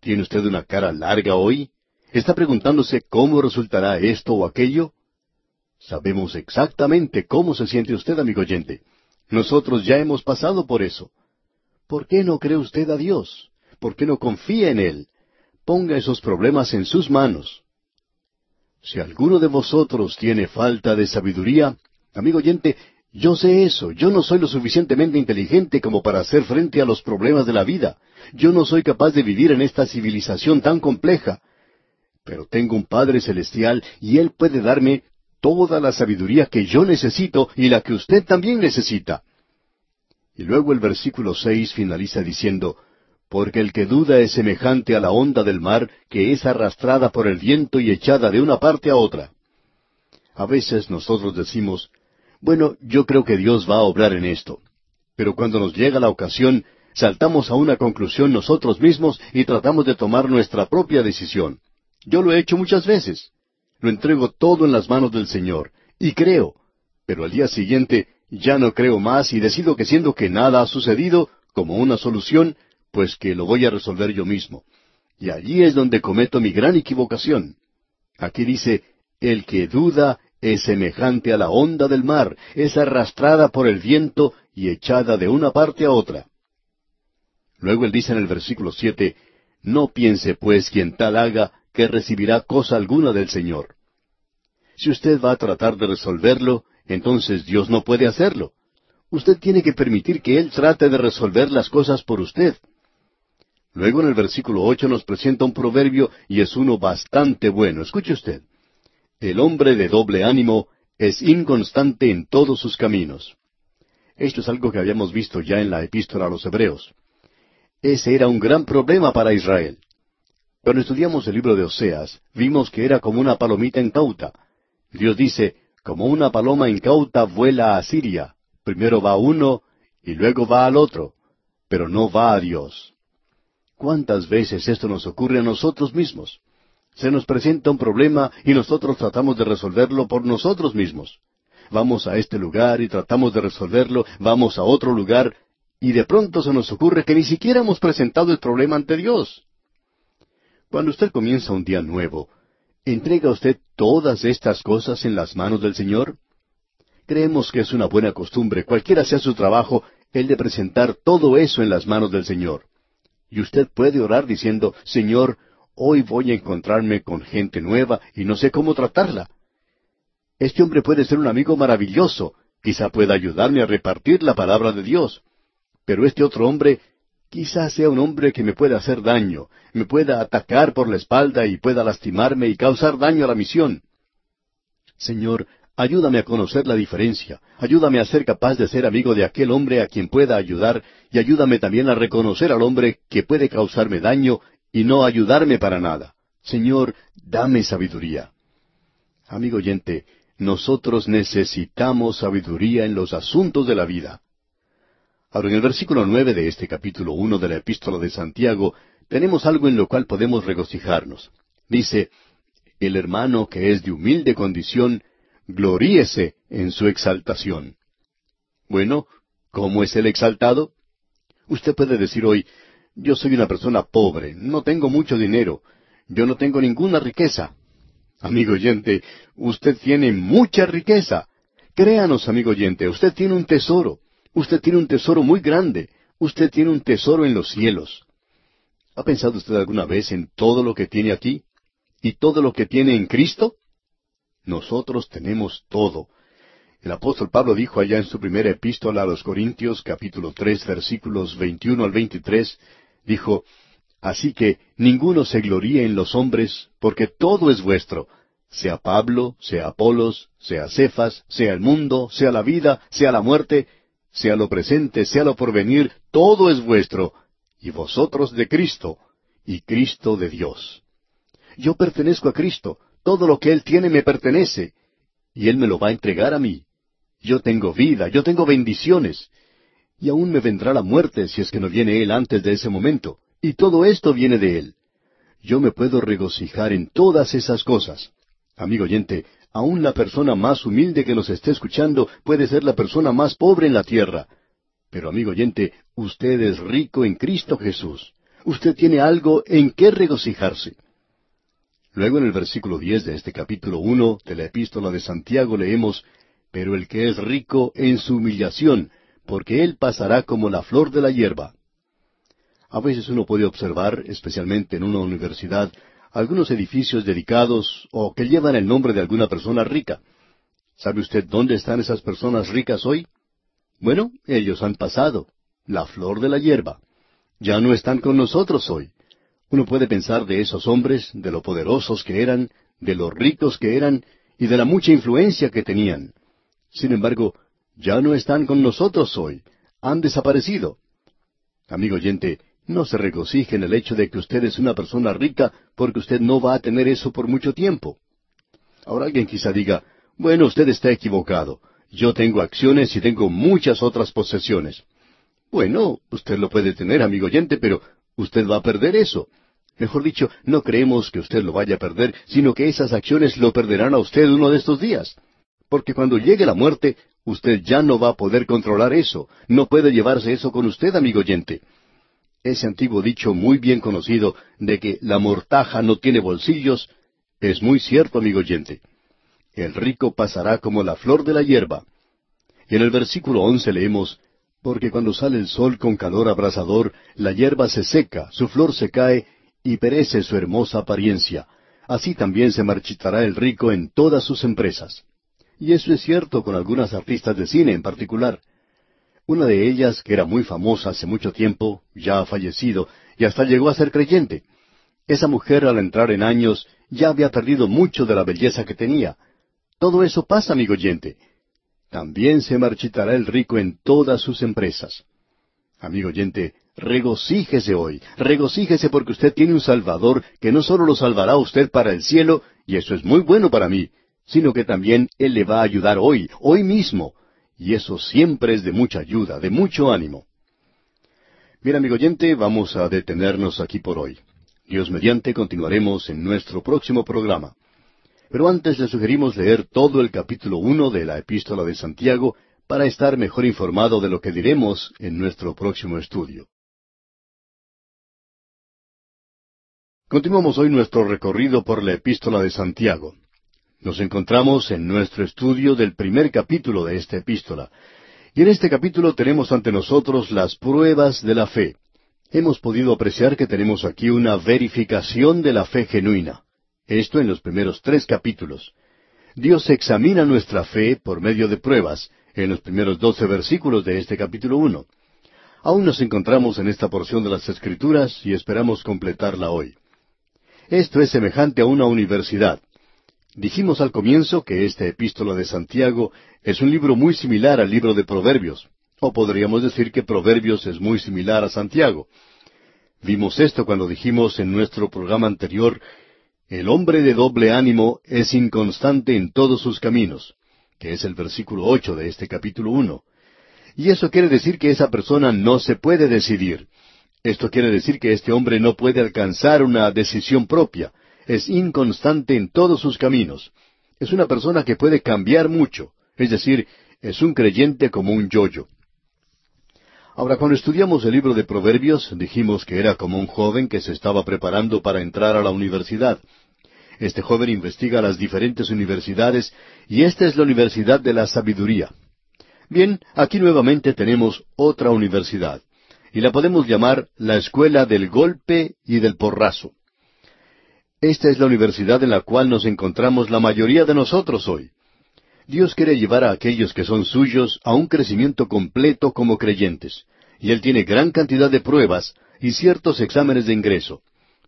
¿Tiene usted una cara larga hoy? ¿Está preguntándose cómo resultará esto o aquello? Sabemos exactamente cómo se siente usted, amigo oyente. Nosotros ya hemos pasado por eso. ¿Por qué no cree usted a Dios? ¿Por qué no confía en Él? Ponga esos problemas en sus manos. Si alguno de vosotros tiene falta de sabiduría, amigo oyente, yo sé eso, yo no soy lo suficientemente inteligente como para hacer frente a los problemas de la vida. Yo no soy capaz de vivir en esta civilización tan compleja. Pero tengo un Padre Celestial y Él puede darme toda la sabiduría que yo necesito y la que usted también necesita. Y luego el versículo seis finaliza diciendo, Porque el que duda es semejante a la onda del mar que es arrastrada por el viento y echada de una parte a otra. A veces nosotros decimos, bueno, yo creo que Dios va a obrar en esto. Pero cuando nos llega la ocasión, saltamos a una conclusión nosotros mismos y tratamos de tomar nuestra propia decisión. Yo lo he hecho muchas veces. Lo entrego todo en las manos del Señor, y creo, pero al día siguiente ya no creo más y decido que siendo que nada ha sucedido, como una solución, pues que lo voy a resolver yo mismo. Y allí es donde cometo mi gran equivocación. Aquí dice, el que duda es semejante a la onda del mar, es arrastrada por el viento y echada de una parte a otra. Luego él dice en el versículo siete, No piense pues quien tal haga que recibirá cosa alguna del Señor. Si usted va a tratar de resolverlo, entonces Dios no puede hacerlo. Usted tiene que permitir que Él trate de resolver las cosas por usted. Luego en el versículo ocho nos presenta un proverbio y es uno bastante bueno. Escuche usted. El hombre de doble ánimo es inconstante en todos sus caminos. Esto es algo que habíamos visto ya en la epístola a los Hebreos. Ese era un gran problema para Israel. Cuando estudiamos el libro de Oseas, vimos que era como una palomita incauta. Dios dice, como una paloma incauta vuela a Siria. Primero va uno y luego va al otro, pero no va a Dios. ¿Cuántas veces esto nos ocurre a nosotros mismos? Se nos presenta un problema y nosotros tratamos de resolverlo por nosotros mismos. Vamos a este lugar y tratamos de resolverlo, vamos a otro lugar y de pronto se nos ocurre que ni siquiera hemos presentado el problema ante Dios. Cuando usted comienza un día nuevo, ¿entrega usted todas estas cosas en las manos del Señor? Creemos que es una buena costumbre, cualquiera sea su trabajo, el de presentar todo eso en las manos del Señor. Y usted puede orar diciendo, Señor, Hoy voy a encontrarme con gente nueva y no sé cómo tratarla. Este hombre puede ser un amigo maravilloso, quizá pueda ayudarme a repartir la palabra de Dios. Pero este otro hombre quizá sea un hombre que me pueda hacer daño, me pueda atacar por la espalda y pueda lastimarme y causar daño a la misión. Señor, ayúdame a conocer la diferencia, ayúdame a ser capaz de ser amigo de aquel hombre a quien pueda ayudar y ayúdame también a reconocer al hombre que puede causarme daño y no ayudarme para nada. Señor, dame sabiduría. Amigo oyente, nosotros necesitamos sabiduría en los asuntos de la vida. Ahora, en el versículo nueve de este capítulo uno de la epístola de Santiago, tenemos algo en lo cual podemos regocijarnos. Dice, el hermano que es de humilde condición, gloríese en su exaltación. Bueno, ¿cómo es el exaltado? Usted puede decir hoy, yo soy una persona pobre, no tengo mucho dinero, yo no tengo ninguna riqueza. Amigo oyente, usted tiene mucha riqueza. Créanos, amigo oyente, usted tiene un tesoro. Usted tiene un tesoro muy grande. Usted tiene un tesoro en los cielos. ¿Ha pensado usted alguna vez en todo lo que tiene aquí? ¿Y todo lo que tiene en Cristo? Nosotros tenemos todo. El apóstol Pablo dijo allá en su primera epístola a los Corintios, capítulo tres, versículos veintiuno al veintitrés, dijo, Así que ninguno se gloríe en los hombres, porque todo es vuestro, sea Pablo, sea Apolos, sea Cefas, sea el mundo, sea la vida, sea la muerte, sea lo presente, sea lo porvenir, todo es vuestro, y vosotros de Cristo, y Cristo de Dios. Yo pertenezco a Cristo, todo lo que Él tiene me pertenece, y Él me lo va a entregar a mí. Yo tengo vida, yo tengo bendiciones, y aún me vendrá la muerte si es que no viene Él antes de ese momento. Y todo esto viene de Él. Yo me puedo regocijar en todas esas cosas. Amigo oyente, Aún la persona más humilde que nos esté escuchando puede ser la persona más pobre en la tierra. Pero amigo oyente, usted es rico en Cristo Jesús. Usted tiene algo en qué regocijarse. Luego en el versículo diez de este capítulo uno de la epístola de Santiago leemos Pero el que es rico en su humillación, porque él pasará como la flor de la hierba. A veces uno puede observar, especialmente en una universidad, algunos edificios dedicados o que llevan el nombre de alguna persona rica. ¿Sabe usted dónde están esas personas ricas hoy? Bueno, ellos han pasado, la flor de la hierba. Ya no están con nosotros hoy. Uno puede pensar de esos hombres, de lo poderosos que eran, de lo ricos que eran y de la mucha influencia que tenían. Sin embargo, ya no están con nosotros hoy. Han desaparecido. Amigo oyente, no se regocije en el hecho de que usted es una persona rica porque usted no va a tener eso por mucho tiempo. Ahora alguien quizá diga, bueno, usted está equivocado. Yo tengo acciones y tengo muchas otras posesiones. Bueno, usted lo puede tener, amigo oyente, pero usted va a perder eso. Mejor dicho, no creemos que usted lo vaya a perder, sino que esas acciones lo perderán a usted uno de estos días. Porque cuando llegue la muerte, usted ya no va a poder controlar eso. No puede llevarse eso con usted, amigo oyente ese antiguo dicho muy bien conocido de que la mortaja no tiene bolsillos, es muy cierto, amigo oyente. El rico pasará como la flor de la hierba. Y en el versículo once leemos, Porque cuando sale el sol con calor abrasador, la hierba se seca, su flor se cae, y perece su hermosa apariencia. Así también se marchitará el rico en todas sus empresas. Y eso es cierto con algunas artistas de cine en particular. Una de ellas, que era muy famosa hace mucho tiempo, ya ha fallecido, y hasta llegó a ser creyente. Esa mujer al entrar en años ya había perdido mucho de la belleza que tenía. Todo eso pasa, amigo oyente. También se marchitará el rico en todas sus empresas. Amigo oyente, regocíjese hoy, regocíjese porque usted tiene un Salvador que no solo lo salvará a usted para el cielo, y eso es muy bueno para mí, sino que también Él le va a ayudar hoy, hoy mismo, y eso siempre es de mucha ayuda, de mucho ánimo. Bien, amigo oyente, vamos a detenernos aquí por hoy. Dios mediante continuaremos en nuestro próximo programa. Pero antes le sugerimos leer todo el capítulo uno de la epístola de Santiago para estar mejor informado de lo que diremos en nuestro próximo estudio. Continuamos hoy nuestro recorrido por la epístola de Santiago. Nos encontramos en nuestro estudio del primer capítulo de esta epístola. Y en este capítulo tenemos ante nosotros las pruebas de la fe. Hemos podido apreciar que tenemos aquí una verificación de la fe genuina. Esto en los primeros tres capítulos. Dios examina nuestra fe por medio de pruebas, en los primeros doce versículos de este capítulo uno. Aún nos encontramos en esta porción de las Escrituras y esperamos completarla hoy. Esto es semejante a una universidad. Dijimos al comienzo que esta epístola de Santiago es un libro muy similar al libro de Proverbios, o podríamos decir que Proverbios es muy similar a Santiago. Vimos esto cuando dijimos en nuestro programa anterior, el hombre de doble ánimo es inconstante en todos sus caminos, que es el versículo ocho de este capítulo uno. Y eso quiere decir que esa persona no se puede decidir. Esto quiere decir que este hombre no puede alcanzar una decisión propia, es inconstante en todos sus caminos. Es una persona que puede cambiar mucho, es decir, es un creyente como un yoyo. Ahora, cuando estudiamos el libro de Proverbios, dijimos que era como un joven que se estaba preparando para entrar a la universidad. Este joven investiga las diferentes universidades y esta es la Universidad de la Sabiduría. Bien, aquí nuevamente tenemos otra universidad y la podemos llamar la Escuela del Golpe y del Porrazo. Esta es la universidad en la cual nos encontramos la mayoría de nosotros hoy. Dios quiere llevar a aquellos que son suyos a un crecimiento completo como creyentes, y Él tiene gran cantidad de pruebas y ciertos exámenes de ingreso.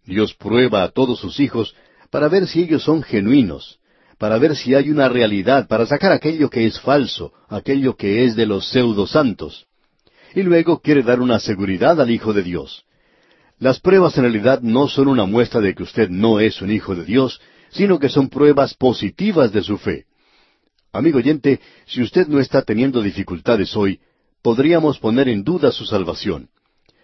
Dios prueba a todos sus hijos para ver si ellos son genuinos, para ver si hay una realidad, para sacar aquello que es falso, aquello que es de los pseudosantos. Y luego quiere dar una seguridad al Hijo de Dios. Las pruebas en realidad no son una muestra de que usted no es un hijo de Dios, sino que son pruebas positivas de su fe. Amigo oyente, si usted no está teniendo dificultades hoy, podríamos poner en duda su salvación.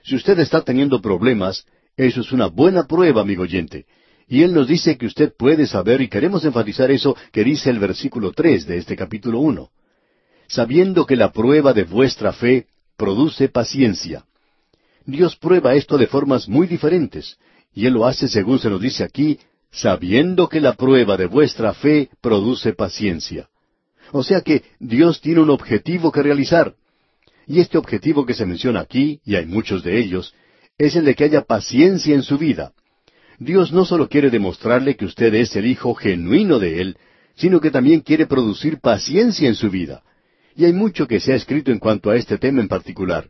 Si usted está teniendo problemas, eso es una buena prueba, amigo oyente. Y Él nos dice que usted puede saber, y queremos enfatizar eso que dice el versículo tres de este capítulo uno. Sabiendo que la prueba de vuestra fe produce paciencia. Dios prueba esto de formas muy diferentes, y Él lo hace según se nos dice aquí, sabiendo que la prueba de vuestra fe produce paciencia. O sea que Dios tiene un objetivo que realizar. Y este objetivo que se menciona aquí, y hay muchos de ellos, es el de que haya paciencia en su vida. Dios no solo quiere demostrarle que usted es el hijo genuino de Él, sino que también quiere producir paciencia en su vida. Y hay mucho que se ha escrito en cuanto a este tema en particular.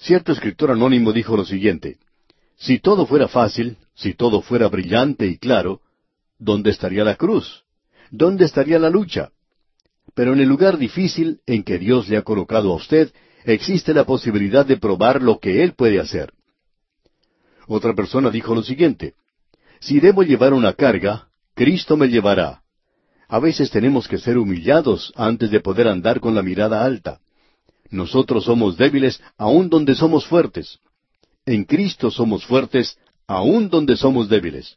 Cierto escritor anónimo dijo lo siguiente, Si todo fuera fácil, si todo fuera brillante y claro, ¿dónde estaría la cruz? ¿Dónde estaría la lucha? Pero en el lugar difícil en que Dios le ha colocado a usted, existe la posibilidad de probar lo que Él puede hacer. Otra persona dijo lo siguiente, Si debo llevar una carga, Cristo me llevará. A veces tenemos que ser humillados antes de poder andar con la mirada alta. Nosotros somos débiles aun donde somos fuertes. En Cristo somos fuertes aun donde somos débiles.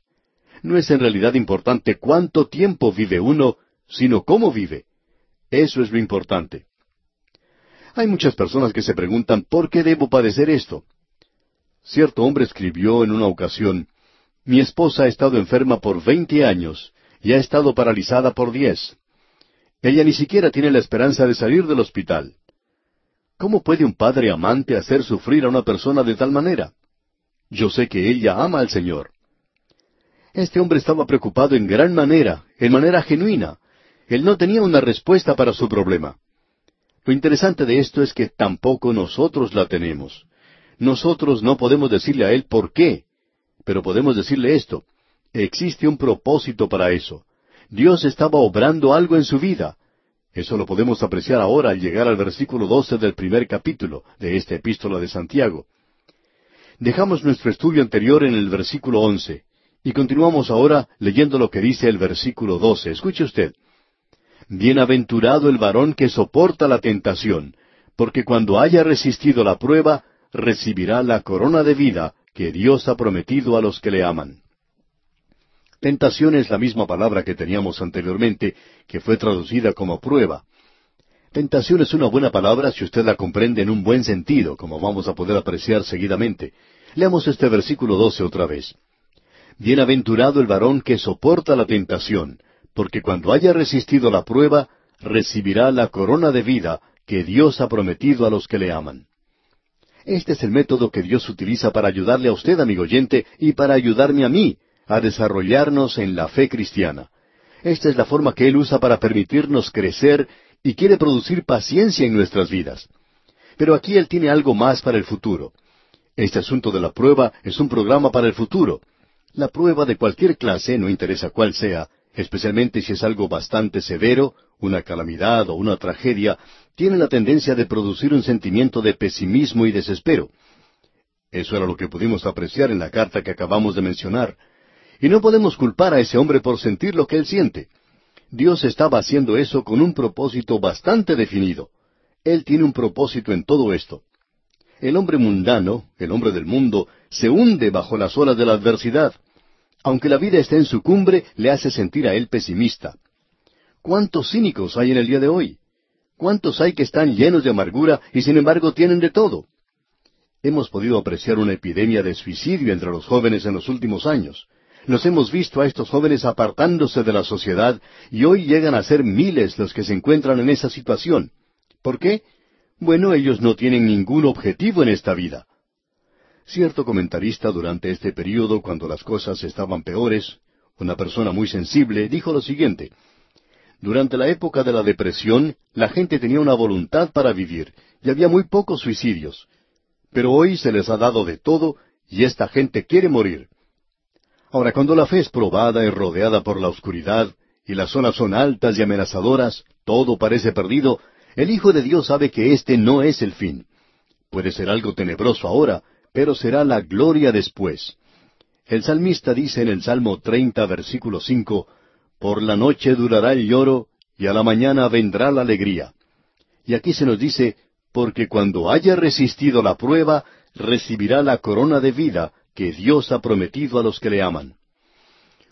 No es en realidad importante cuánto tiempo vive uno, sino cómo vive. Eso es lo importante. Hay muchas personas que se preguntan ¿por qué debo padecer esto? Cierto hombre escribió en una ocasión, Mi esposa ha estado enferma por veinte años y ha estado paralizada por diez. Ella ni siquiera tiene la esperanza de salir del hospital. ¿Cómo puede un padre amante hacer sufrir a una persona de tal manera? Yo sé que ella ama al Señor. Este hombre estaba preocupado en gran manera, en manera genuina. Él no tenía una respuesta para su problema. Lo interesante de esto es que tampoco nosotros la tenemos. Nosotros no podemos decirle a Él por qué, pero podemos decirle esto. Existe un propósito para eso. Dios estaba obrando algo en su vida, eso lo podemos apreciar ahora al llegar al versículo 12 del primer capítulo de esta epístola de Santiago. Dejamos nuestro estudio anterior en el versículo 11 y continuamos ahora leyendo lo que dice el versículo 12. Escuche usted. Bienaventurado el varón que soporta la tentación, porque cuando haya resistido la prueba, recibirá la corona de vida que Dios ha prometido a los que le aman. Tentación es la misma palabra que teníamos anteriormente, que fue traducida como prueba. Tentación es una buena palabra si usted la comprende en un buen sentido, como vamos a poder apreciar seguidamente. Leamos este versículo 12 otra vez. Bienaventurado el varón que soporta la tentación, porque cuando haya resistido la prueba, recibirá la corona de vida que Dios ha prometido a los que le aman. Este es el método que Dios utiliza para ayudarle a usted, amigo oyente, y para ayudarme a mí, a desarrollarnos en la fe cristiana. Esta es la forma que Él usa para permitirnos crecer y quiere producir paciencia en nuestras vidas. Pero aquí Él tiene algo más para el futuro. Este asunto de la prueba es un programa para el futuro. La prueba de cualquier clase, no interesa cuál sea, especialmente si es algo bastante severo, una calamidad o una tragedia, tiene la tendencia de producir un sentimiento de pesimismo y desespero. Eso era lo que pudimos apreciar en la carta que acabamos de mencionar. Y no podemos culpar a ese hombre por sentir lo que él siente. Dios estaba haciendo eso con un propósito bastante definido. Él tiene un propósito en todo esto. El hombre mundano, el hombre del mundo, se hunde bajo las olas de la adversidad. Aunque la vida esté en su cumbre, le hace sentir a él pesimista. ¿Cuántos cínicos hay en el día de hoy? ¿Cuántos hay que están llenos de amargura y sin embargo tienen de todo? Hemos podido apreciar una epidemia de suicidio entre los jóvenes en los últimos años. Nos hemos visto a estos jóvenes apartándose de la sociedad y hoy llegan a ser miles los que se encuentran en esa situación. ¿Por qué? Bueno, ellos no tienen ningún objetivo en esta vida. Cierto comentarista durante este período, cuando las cosas estaban peores, una persona muy sensible, dijo lo siguiente, Durante la época de la depresión, la gente tenía una voluntad para vivir, y había muy pocos suicidios. Pero hoy se les ha dado de todo, y esta gente quiere morir. Ahora, cuando la fe es probada y rodeada por la oscuridad, y las zonas son altas y amenazadoras, todo parece perdido, el Hijo de Dios sabe que este no es el fin. Puede ser algo tenebroso ahora, pero será la gloria después. El salmista dice en el Salmo 30, versículo 5, Por la noche durará el lloro, y a la mañana vendrá la alegría. Y aquí se nos dice, Porque cuando haya resistido la prueba, recibirá la corona de vida, que Dios ha prometido a los que le aman.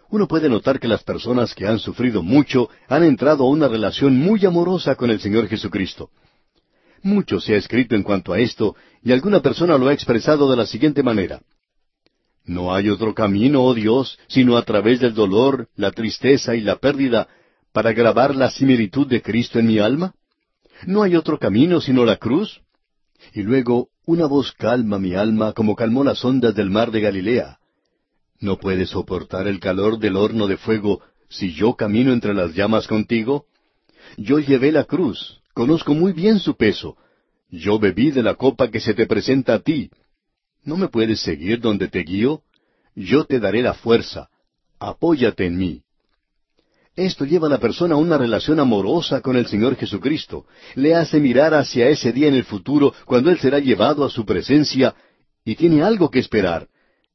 uno puede notar que las personas que han sufrido mucho han entrado a una relación muy amorosa con el Señor Jesucristo. Mucho se ha escrito en cuanto a esto, y alguna persona lo ha expresado de la siguiente manera. No hay otro camino, oh Dios, sino a través del dolor, la tristeza y la pérdida, para grabar la similitud de Cristo en mi alma. ¿No hay otro camino sino la cruz? Y luego una voz calma mi alma como calmó las ondas del mar de Galilea. ¿No puedes soportar el calor del horno de fuego si yo camino entre las llamas contigo? Yo llevé la cruz, conozco muy bien su peso. Yo bebí de la copa que se te presenta a ti. ¿No me puedes seguir donde te guío? Yo te daré la fuerza. Apóyate en mí. Esto lleva a la persona a una relación amorosa con el Señor Jesucristo. Le hace mirar hacia ese día en el futuro cuando Él será llevado a su presencia y tiene algo que esperar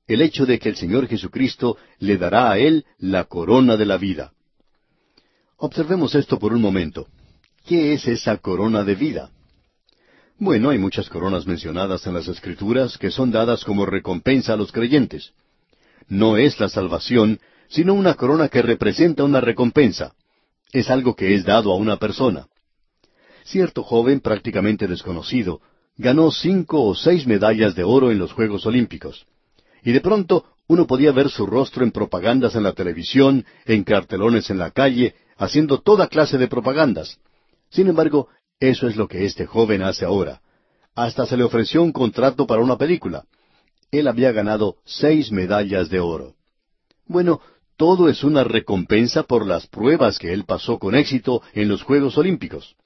el hecho de que el Señor Jesucristo le dará a él la corona de la vida. Observemos esto por un momento. ¿Qué es esa corona de vida? Bueno, hay muchas coronas mencionadas en las Escrituras que son dadas como recompensa a los creyentes. No es la salvación, sino una corona que representa una recompensa. Es algo que es dado a una persona. Cierto joven prácticamente desconocido ganó cinco o seis medallas de oro en los Juegos Olímpicos y de pronto uno podía ver su rostro en propagandas en la televisión, en cartelones en la calle, haciendo toda clase de propagandas. Sin embargo, eso es lo que este joven hace ahora. Hasta se le ofreció un contrato para una película. Él había ganado seis medallas de oro. Bueno, todo es una recompensa por las pruebas que él pasó con éxito en los Juegos Olímpicos.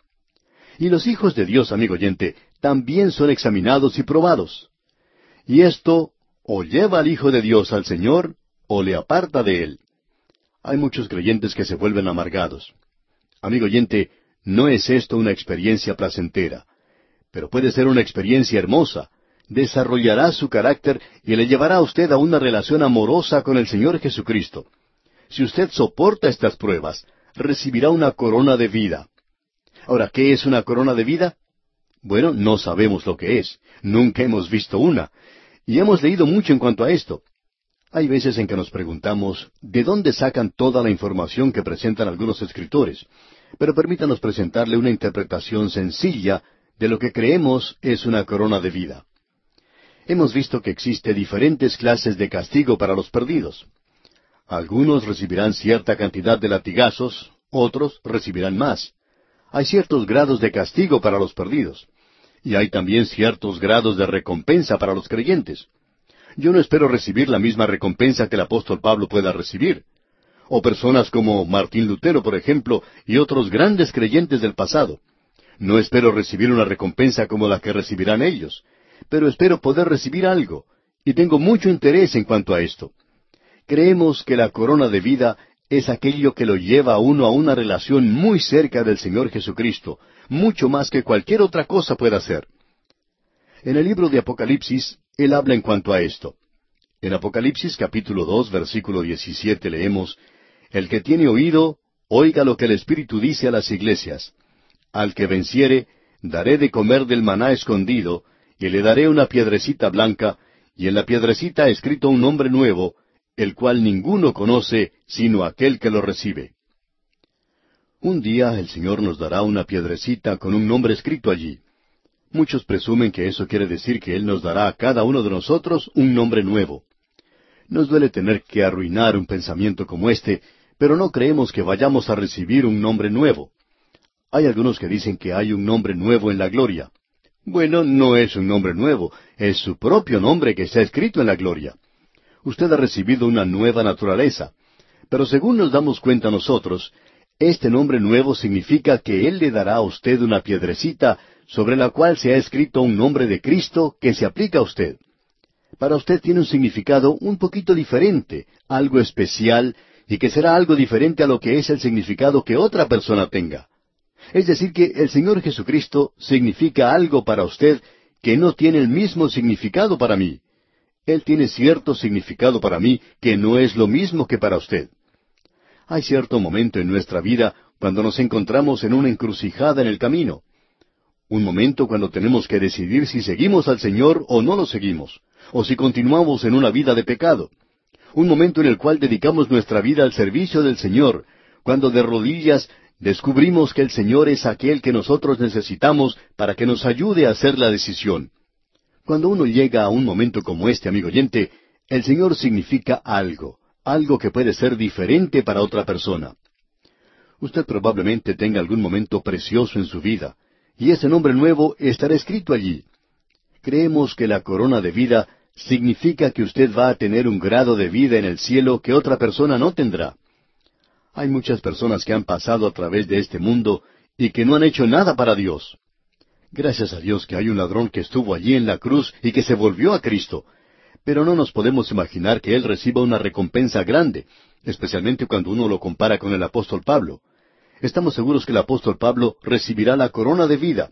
Y los hijos de Dios, amigo oyente, también son examinados y probados. Y esto o lleva al Hijo de Dios al Señor, o le aparta de Él. Hay muchos creyentes que se vuelven amargados. Amigo oyente, no es esto una experiencia placentera, pero puede ser una experiencia hermosa. Desarrollará su carácter y le llevará a usted a una relación amorosa con el Señor Jesucristo. Si usted soporta estas pruebas, recibirá una corona de vida. Ahora, ¿qué es una corona de vida? Bueno, no sabemos lo que es. Nunca hemos visto una. Y hemos leído mucho en cuanto a esto. Hay veces en que nos preguntamos, ¿de dónde sacan toda la información que presentan algunos escritores? Pero permítanos presentarle una interpretación sencilla de lo que creemos es una corona de vida. Hemos visto que existe diferentes clases de castigo para los perdidos. Algunos recibirán cierta cantidad de latigazos, otros recibirán más. Hay ciertos grados de castigo para los perdidos. Y hay también ciertos grados de recompensa para los creyentes. Yo no espero recibir la misma recompensa que el apóstol Pablo pueda recibir. O personas como Martín Lutero, por ejemplo, y otros grandes creyentes del pasado. No espero recibir una recompensa como la que recibirán ellos, pero espero poder recibir algo, y tengo mucho interés en cuanto a esto. Creemos que la corona de vida es aquello que lo lleva a uno a una relación muy cerca del Señor Jesucristo, mucho más que cualquier otra cosa pueda hacer. En el libro de Apocalipsis, él habla en cuanto a esto. En Apocalipsis capítulo dos, versículo diecisiete leemos, El que tiene oído, oiga lo que el Espíritu dice a las iglesias. Al que venciere, daré de comer del maná escondido, y le daré una piedrecita blanca, y en la piedrecita escrito un nombre nuevo, el cual ninguno conoce sino aquel que lo recibe. Un día el Señor nos dará una piedrecita con un nombre escrito allí. Muchos presumen que eso quiere decir que Él nos dará a cada uno de nosotros un nombre nuevo. Nos duele tener que arruinar un pensamiento como este, pero no creemos que vayamos a recibir un nombre nuevo. Hay algunos que dicen que hay un nombre nuevo en la gloria. Bueno, no es un nombre nuevo, es su propio nombre que está escrito en la gloria usted ha recibido una nueva naturaleza. Pero según nos damos cuenta nosotros, este nombre nuevo significa que Él le dará a usted una piedrecita sobre la cual se ha escrito un nombre de Cristo que se aplica a usted. Para usted tiene un significado un poquito diferente, algo especial, y que será algo diferente a lo que es el significado que otra persona tenga. Es decir, que el Señor Jesucristo significa algo para usted que no tiene el mismo significado para mí. Él tiene cierto significado para mí que no es lo mismo que para usted. Hay cierto momento en nuestra vida cuando nos encontramos en una encrucijada en el camino. Un momento cuando tenemos que decidir si seguimos al Señor o no lo seguimos, o si continuamos en una vida de pecado. un momento en el cual dedicamos nuestra vida al servicio del Señor, cuando de rodillas descubrimos que el Señor es aquel que nosotros necesitamos para que nos ayude a hacer la decisión. Cuando uno llega a un momento como este, amigo oyente, el Señor significa algo, algo que puede ser diferente para otra persona. Usted probablemente tenga algún momento precioso en su vida, y ese nombre nuevo estará escrito allí. Creemos que la corona de vida significa que usted va a tener un grado de vida en el cielo que otra persona no tendrá. Hay muchas personas que han pasado a través de este mundo y que no han hecho nada para Dios. Gracias a Dios que hay un ladrón que estuvo allí en la cruz y que se volvió a Cristo. Pero no nos podemos imaginar que Él reciba una recompensa grande, especialmente cuando uno lo compara con el apóstol Pablo. Estamos seguros que el apóstol Pablo recibirá la corona de vida.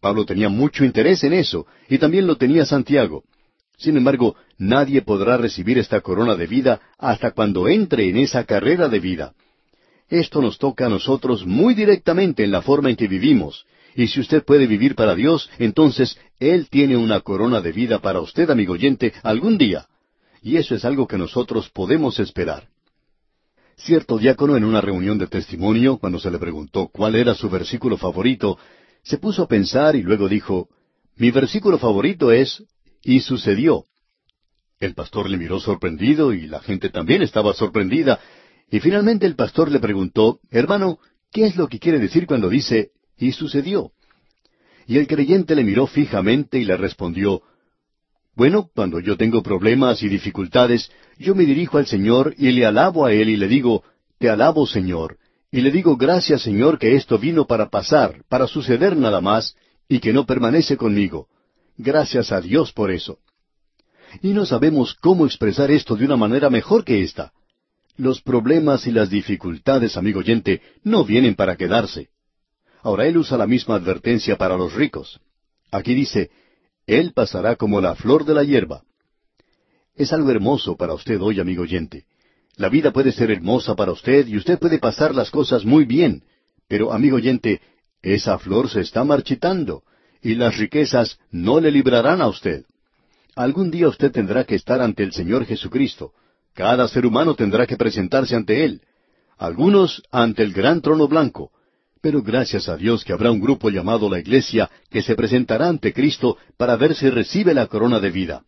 Pablo tenía mucho interés en eso, y también lo tenía Santiago. Sin embargo, nadie podrá recibir esta corona de vida hasta cuando entre en esa carrera de vida. Esto nos toca a nosotros muy directamente en la forma en que vivimos. Y si usted puede vivir para Dios, entonces Él tiene una corona de vida para usted, amigo oyente, algún día. Y eso es algo que nosotros podemos esperar. Cierto diácono en una reunión de testimonio, cuando se le preguntó cuál era su versículo favorito, se puso a pensar y luego dijo, Mi versículo favorito es, y sucedió. El pastor le miró sorprendido y la gente también estaba sorprendida, y finalmente el pastor le preguntó, Hermano, ¿qué es lo que quiere decir cuando dice, y sucedió? Y el creyente le miró fijamente y le respondió, Bueno, cuando yo tengo problemas y dificultades, yo me dirijo al Señor y le alabo a Él y le digo, Te alabo, Señor, y le digo, Gracias, Señor, que esto vino para pasar, para suceder nada más, y que no permanece conmigo. Gracias a Dios por eso. Y no sabemos cómo expresar esto de una manera mejor que esta. Los problemas y las dificultades, amigo oyente, no vienen para quedarse. Ahora él usa la misma advertencia para los ricos. Aquí dice, Él pasará como la flor de la hierba. Es algo hermoso para usted hoy, amigo oyente. La vida puede ser hermosa para usted y usted puede pasar las cosas muy bien, pero, amigo oyente, esa flor se está marchitando y las riquezas no le librarán a usted. Algún día usted tendrá que estar ante el Señor Jesucristo, cada ser humano tendrá que presentarse ante Él. Algunos ante el gran trono blanco. Pero gracias a Dios que habrá un grupo llamado la Iglesia que se presentará ante Cristo para ver si recibe la corona de vida.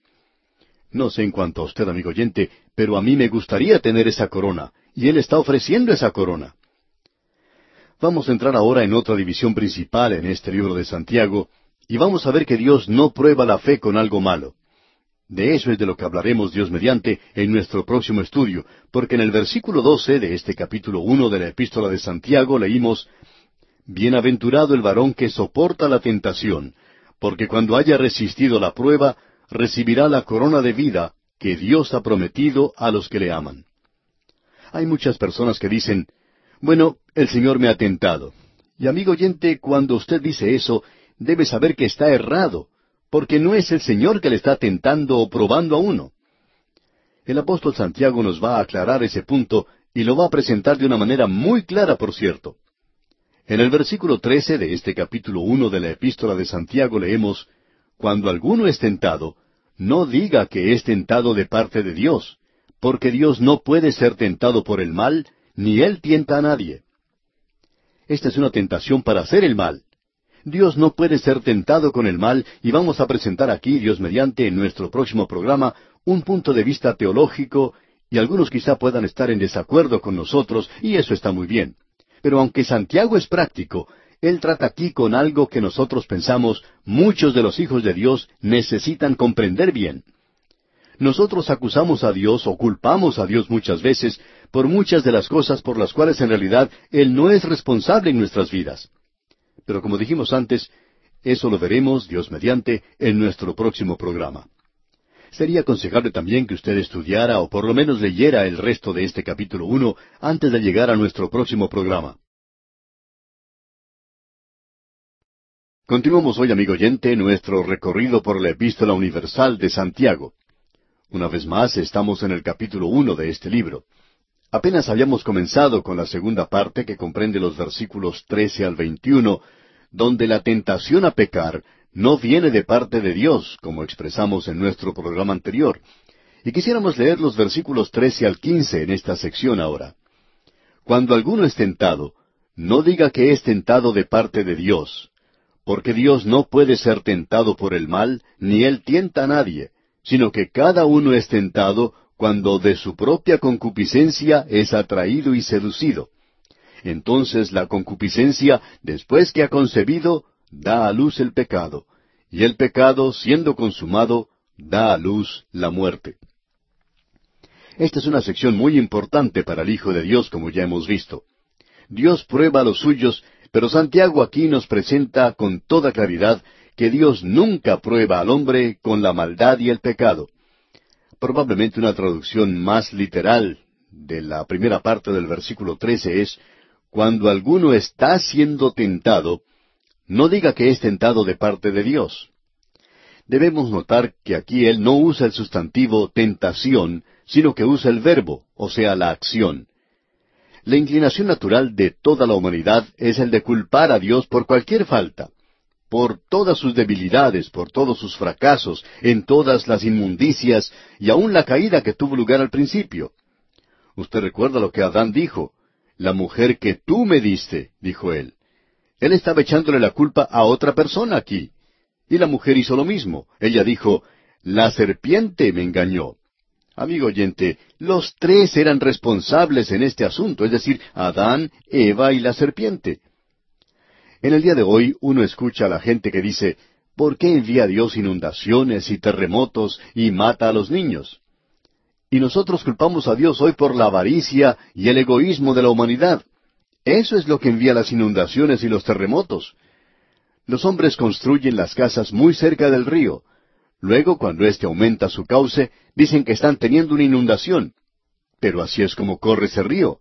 No sé en cuanto a usted, amigo oyente, pero a mí me gustaría tener esa corona, y Él está ofreciendo esa corona. Vamos a entrar ahora en otra división principal en este libro de Santiago, y vamos a ver que Dios no prueba la fe con algo malo. De eso es de lo que hablaremos Dios mediante en nuestro próximo estudio, porque en el versículo doce de este capítulo uno de la Epístola de Santiago leímos Bienaventurado el varón que soporta la tentación, porque cuando haya resistido la prueba, recibirá la corona de vida que Dios ha prometido a los que le aman. Hay muchas personas que dicen, bueno, el Señor me ha tentado. Y amigo oyente, cuando usted dice eso, debe saber que está errado, porque no es el Señor que le está tentando o probando a uno. El apóstol Santiago nos va a aclarar ese punto y lo va a presentar de una manera muy clara, por cierto. En el versículo trece de este capítulo uno de la epístola de Santiago leemos Cuando alguno es tentado, no diga que es tentado de parte de Dios, porque Dios no puede ser tentado por el mal, ni Él tienta a nadie. Esta es una tentación para hacer el mal. Dios no puede ser tentado con el mal y vamos a presentar aquí, Dios mediante, en nuestro próximo programa, un punto de vista teológico y algunos quizá puedan estar en desacuerdo con nosotros y eso está muy bien. Pero aunque Santiago es práctico, él trata aquí con algo que nosotros pensamos muchos de los hijos de Dios necesitan comprender bien. Nosotros acusamos a Dios o culpamos a Dios muchas veces por muchas de las cosas por las cuales en realidad Él no es responsable en nuestras vidas. Pero como dijimos antes, eso lo veremos, Dios mediante, en nuestro próximo programa. Sería aconsejable también que usted estudiara o por lo menos leyera el resto de este capítulo uno antes de llegar a nuestro próximo programa. Continuamos hoy, amigo oyente, nuestro recorrido por la Epístola Universal de Santiago. Una vez más, estamos en el capítulo uno de este libro. Apenas habíamos comenzado con la segunda parte que comprende los versículos trece al veintiuno, donde la tentación a pecar no viene de parte de Dios, como expresamos en nuestro programa anterior. Y quisiéramos leer los versículos trece al quince en esta sección ahora. Cuando alguno es tentado, no diga que es tentado de parte de Dios, porque Dios no puede ser tentado por el mal, ni él tienta a nadie, sino que cada uno es tentado cuando de su propia concupiscencia es atraído y seducido. Entonces la concupiscencia, después que ha concebido, da a luz el pecado, y el pecado, siendo consumado, da a luz la muerte. Esta es una sección muy importante para el Hijo de Dios, como ya hemos visto. Dios prueba a los suyos, pero Santiago aquí nos presenta con toda claridad que Dios nunca prueba al hombre con la maldad y el pecado. Probablemente una traducción más literal de la primera parte del versículo trece es Cuando alguno está siendo tentado, no diga que es tentado de parte de Dios. Debemos notar que aquí él no usa el sustantivo tentación, sino que usa el verbo, o sea, la acción. La inclinación natural de toda la humanidad es el de culpar a Dios por cualquier falta, por todas sus debilidades, por todos sus fracasos, en todas las inmundicias y aun la caída que tuvo lugar al principio. Usted recuerda lo que Adán dijo, la mujer que tú me diste, dijo él. Él estaba echándole la culpa a otra persona aquí. Y la mujer hizo lo mismo. Ella dijo, la serpiente me engañó. Amigo oyente, los tres eran responsables en este asunto, es decir, Adán, Eva y la serpiente. En el día de hoy uno escucha a la gente que dice, ¿por qué envía Dios inundaciones y terremotos y mata a los niños? Y nosotros culpamos a Dios hoy por la avaricia y el egoísmo de la humanidad. Eso es lo que envía las inundaciones y los terremotos. Los hombres construyen las casas muy cerca del río, Luego, cuando éste aumenta su cauce, dicen que están teniendo una inundación. Pero así es como corre ese río.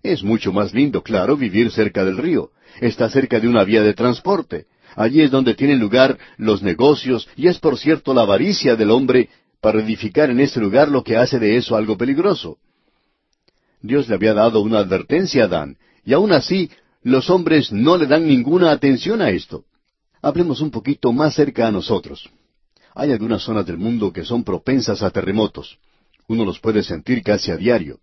Es mucho más lindo, claro, vivir cerca del río. Está cerca de una vía de transporte. Allí es donde tienen lugar los negocios y es por cierto la avaricia del hombre para edificar en ese lugar lo que hace de eso algo peligroso. Dios le había dado una advertencia a Adán, y aún así los hombres no le dan ninguna atención a esto. Hablemos un poquito más cerca a nosotros. Hay algunas zonas del mundo que son propensas a terremotos. Uno los puede sentir casi a diario.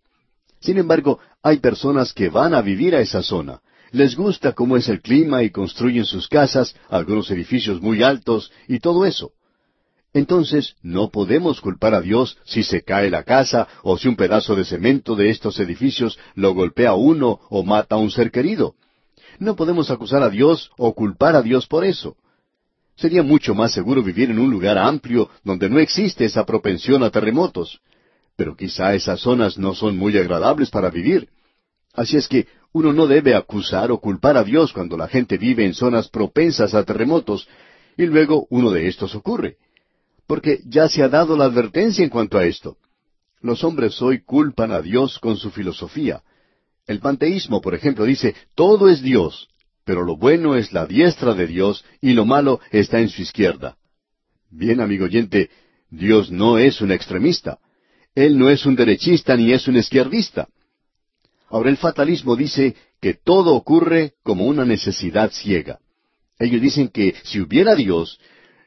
Sin embargo, hay personas que van a vivir a esa zona. Les gusta cómo es el clima y construyen sus casas, algunos edificios muy altos y todo eso. Entonces, no podemos culpar a Dios si se cae la casa o si un pedazo de cemento de estos edificios lo golpea a uno o mata a un ser querido. No podemos acusar a Dios o culpar a Dios por eso. Sería mucho más seguro vivir en un lugar amplio donde no existe esa propensión a terremotos. Pero quizá esas zonas no son muy agradables para vivir. Así es que uno no debe acusar o culpar a Dios cuando la gente vive en zonas propensas a terremotos y luego uno de estos ocurre. Porque ya se ha dado la advertencia en cuanto a esto. Los hombres hoy culpan a Dios con su filosofía. El panteísmo, por ejemplo, dice, todo es Dios, pero lo bueno es la diestra de Dios y lo malo está en su izquierda. Bien, amigo oyente, Dios no es un extremista. Él no es un derechista ni es un izquierdista. Ahora el fatalismo dice que todo ocurre como una necesidad ciega. Ellos dicen que si hubiera Dios,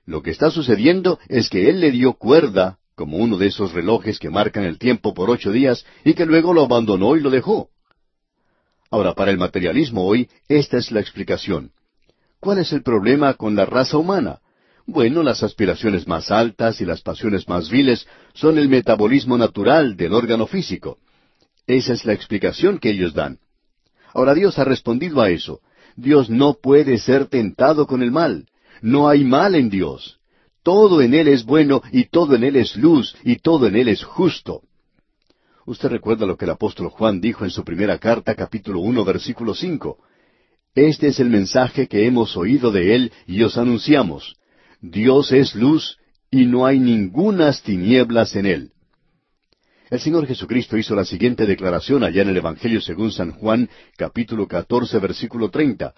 lo que está sucediendo es que Él le dio cuerda, como uno de esos relojes que marcan el tiempo por ocho días, y que luego lo abandonó y lo dejó. Ahora, para el materialismo hoy, esta es la explicación. ¿Cuál es el problema con la raza humana? Bueno, las aspiraciones más altas y las pasiones más viles son el metabolismo natural del órgano físico. Esa es la explicación que ellos dan. Ahora Dios ha respondido a eso. Dios no puede ser tentado con el mal. No hay mal en Dios. Todo en Él es bueno y todo en Él es luz y todo en Él es justo. Usted recuerda lo que el apóstol Juan dijo en su primera carta, capítulo uno, versículo cinco. Este es el mensaje que hemos oído de Él y os anunciamos. Dios es luz y no hay ningunas tinieblas en Él. El Señor Jesucristo hizo la siguiente declaración allá en el Evangelio según San Juan, capítulo catorce, versículo treinta.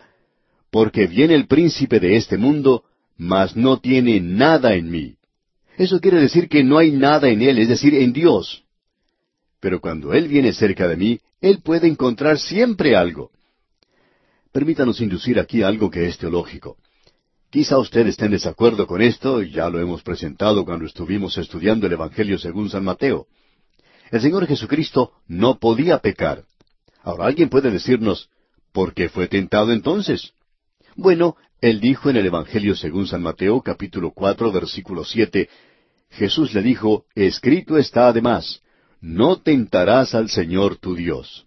Porque viene el príncipe de este mundo, mas no tiene nada en mí. Eso quiere decir que no hay nada en Él, es decir, en Dios. Pero cuando Él viene cerca de mí, Él puede encontrar siempre algo. Permítanos inducir aquí algo que es teológico. Quizá usted esté en desacuerdo con esto, ya lo hemos presentado cuando estuvimos estudiando el Evangelio según San Mateo. El Señor Jesucristo no podía pecar. Ahora alguien puede decirnos, ¿por qué fue tentado entonces? Bueno, él dijo en el Evangelio según San Mateo capítulo cuatro versículo siete, Jesús le dijo, Escrito está además, no tentarás al Señor tu Dios.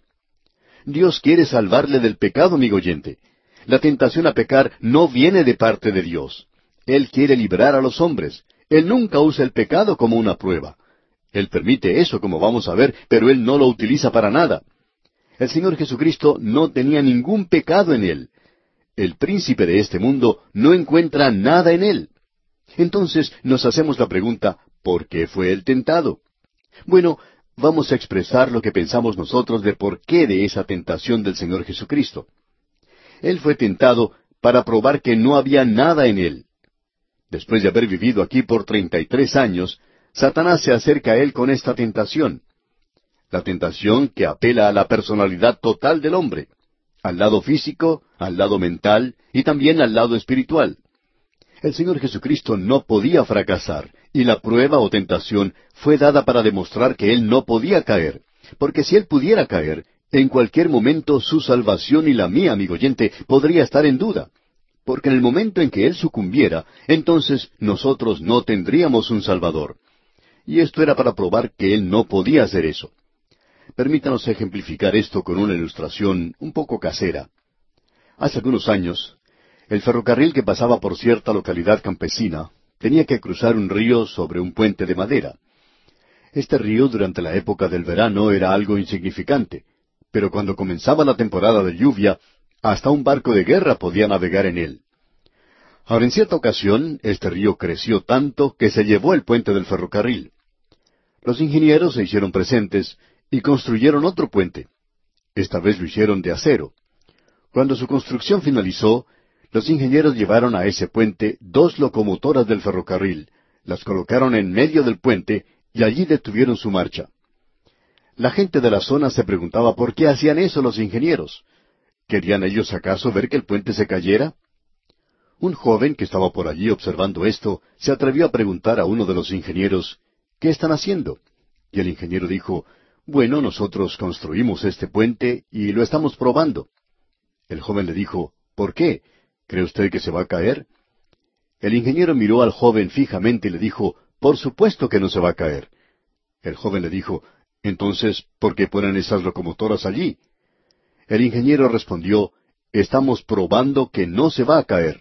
Dios quiere salvarle del pecado, amigo oyente. La tentación a pecar no viene de parte de Dios. Él quiere librar a los hombres. Él nunca usa el pecado como una prueba. Él permite eso, como vamos a ver, pero Él no lo utiliza para nada. El Señor Jesucristo no tenía ningún pecado en Él. El príncipe de este mundo no encuentra nada en Él. Entonces nos hacemos la pregunta, ¿por qué fue Él tentado? Bueno, vamos a expresar lo que pensamos nosotros de por qué de esa tentación del Señor Jesucristo. Él fue tentado para probar que no había nada en él. Después de haber vivido aquí por treinta y tres años, Satanás se acerca a él con esta tentación. La tentación que apela a la personalidad total del hombre, al lado físico, al lado mental y también al lado espiritual. El Señor Jesucristo no podía fracasar, y la prueba o tentación fue dada para demostrar que Él no podía caer, porque si Él pudiera caer, en cualquier momento su salvación y la mía, amigo oyente, podría estar en duda. Porque en el momento en que Él sucumbiera, entonces nosotros no tendríamos un Salvador. Y esto era para probar que Él no podía hacer eso. Permítanos ejemplificar esto con una ilustración un poco casera. Hace algunos años, el ferrocarril que pasaba por cierta localidad campesina tenía que cruzar un río sobre un puente de madera. Este río durante la época del verano era algo insignificante, pero cuando comenzaba la temporada de lluvia, hasta un barco de guerra podía navegar en él. Ahora, en cierta ocasión, este río creció tanto que se llevó el puente del ferrocarril. Los ingenieros se hicieron presentes y construyeron otro puente. Esta vez lo hicieron de acero. Cuando su construcción finalizó, los ingenieros llevaron a ese puente dos locomotoras del ferrocarril, las colocaron en medio del puente y allí detuvieron su marcha. La gente de la zona se preguntaba por qué hacían eso los ingenieros. ¿Querían ellos acaso ver que el puente se cayera? Un joven que estaba por allí observando esto se atrevió a preguntar a uno de los ingenieros, ¿qué están haciendo? Y el ingeniero dijo, bueno, nosotros construimos este puente y lo estamos probando. El joven le dijo, ¿por qué? ¿Cree usted que se va a caer? El ingeniero miró al joven fijamente y le dijo, por supuesto que no se va a caer. El joven le dijo, entonces, ¿por qué ponen esas locomotoras allí? El ingeniero respondió, Estamos probando que no se va a caer.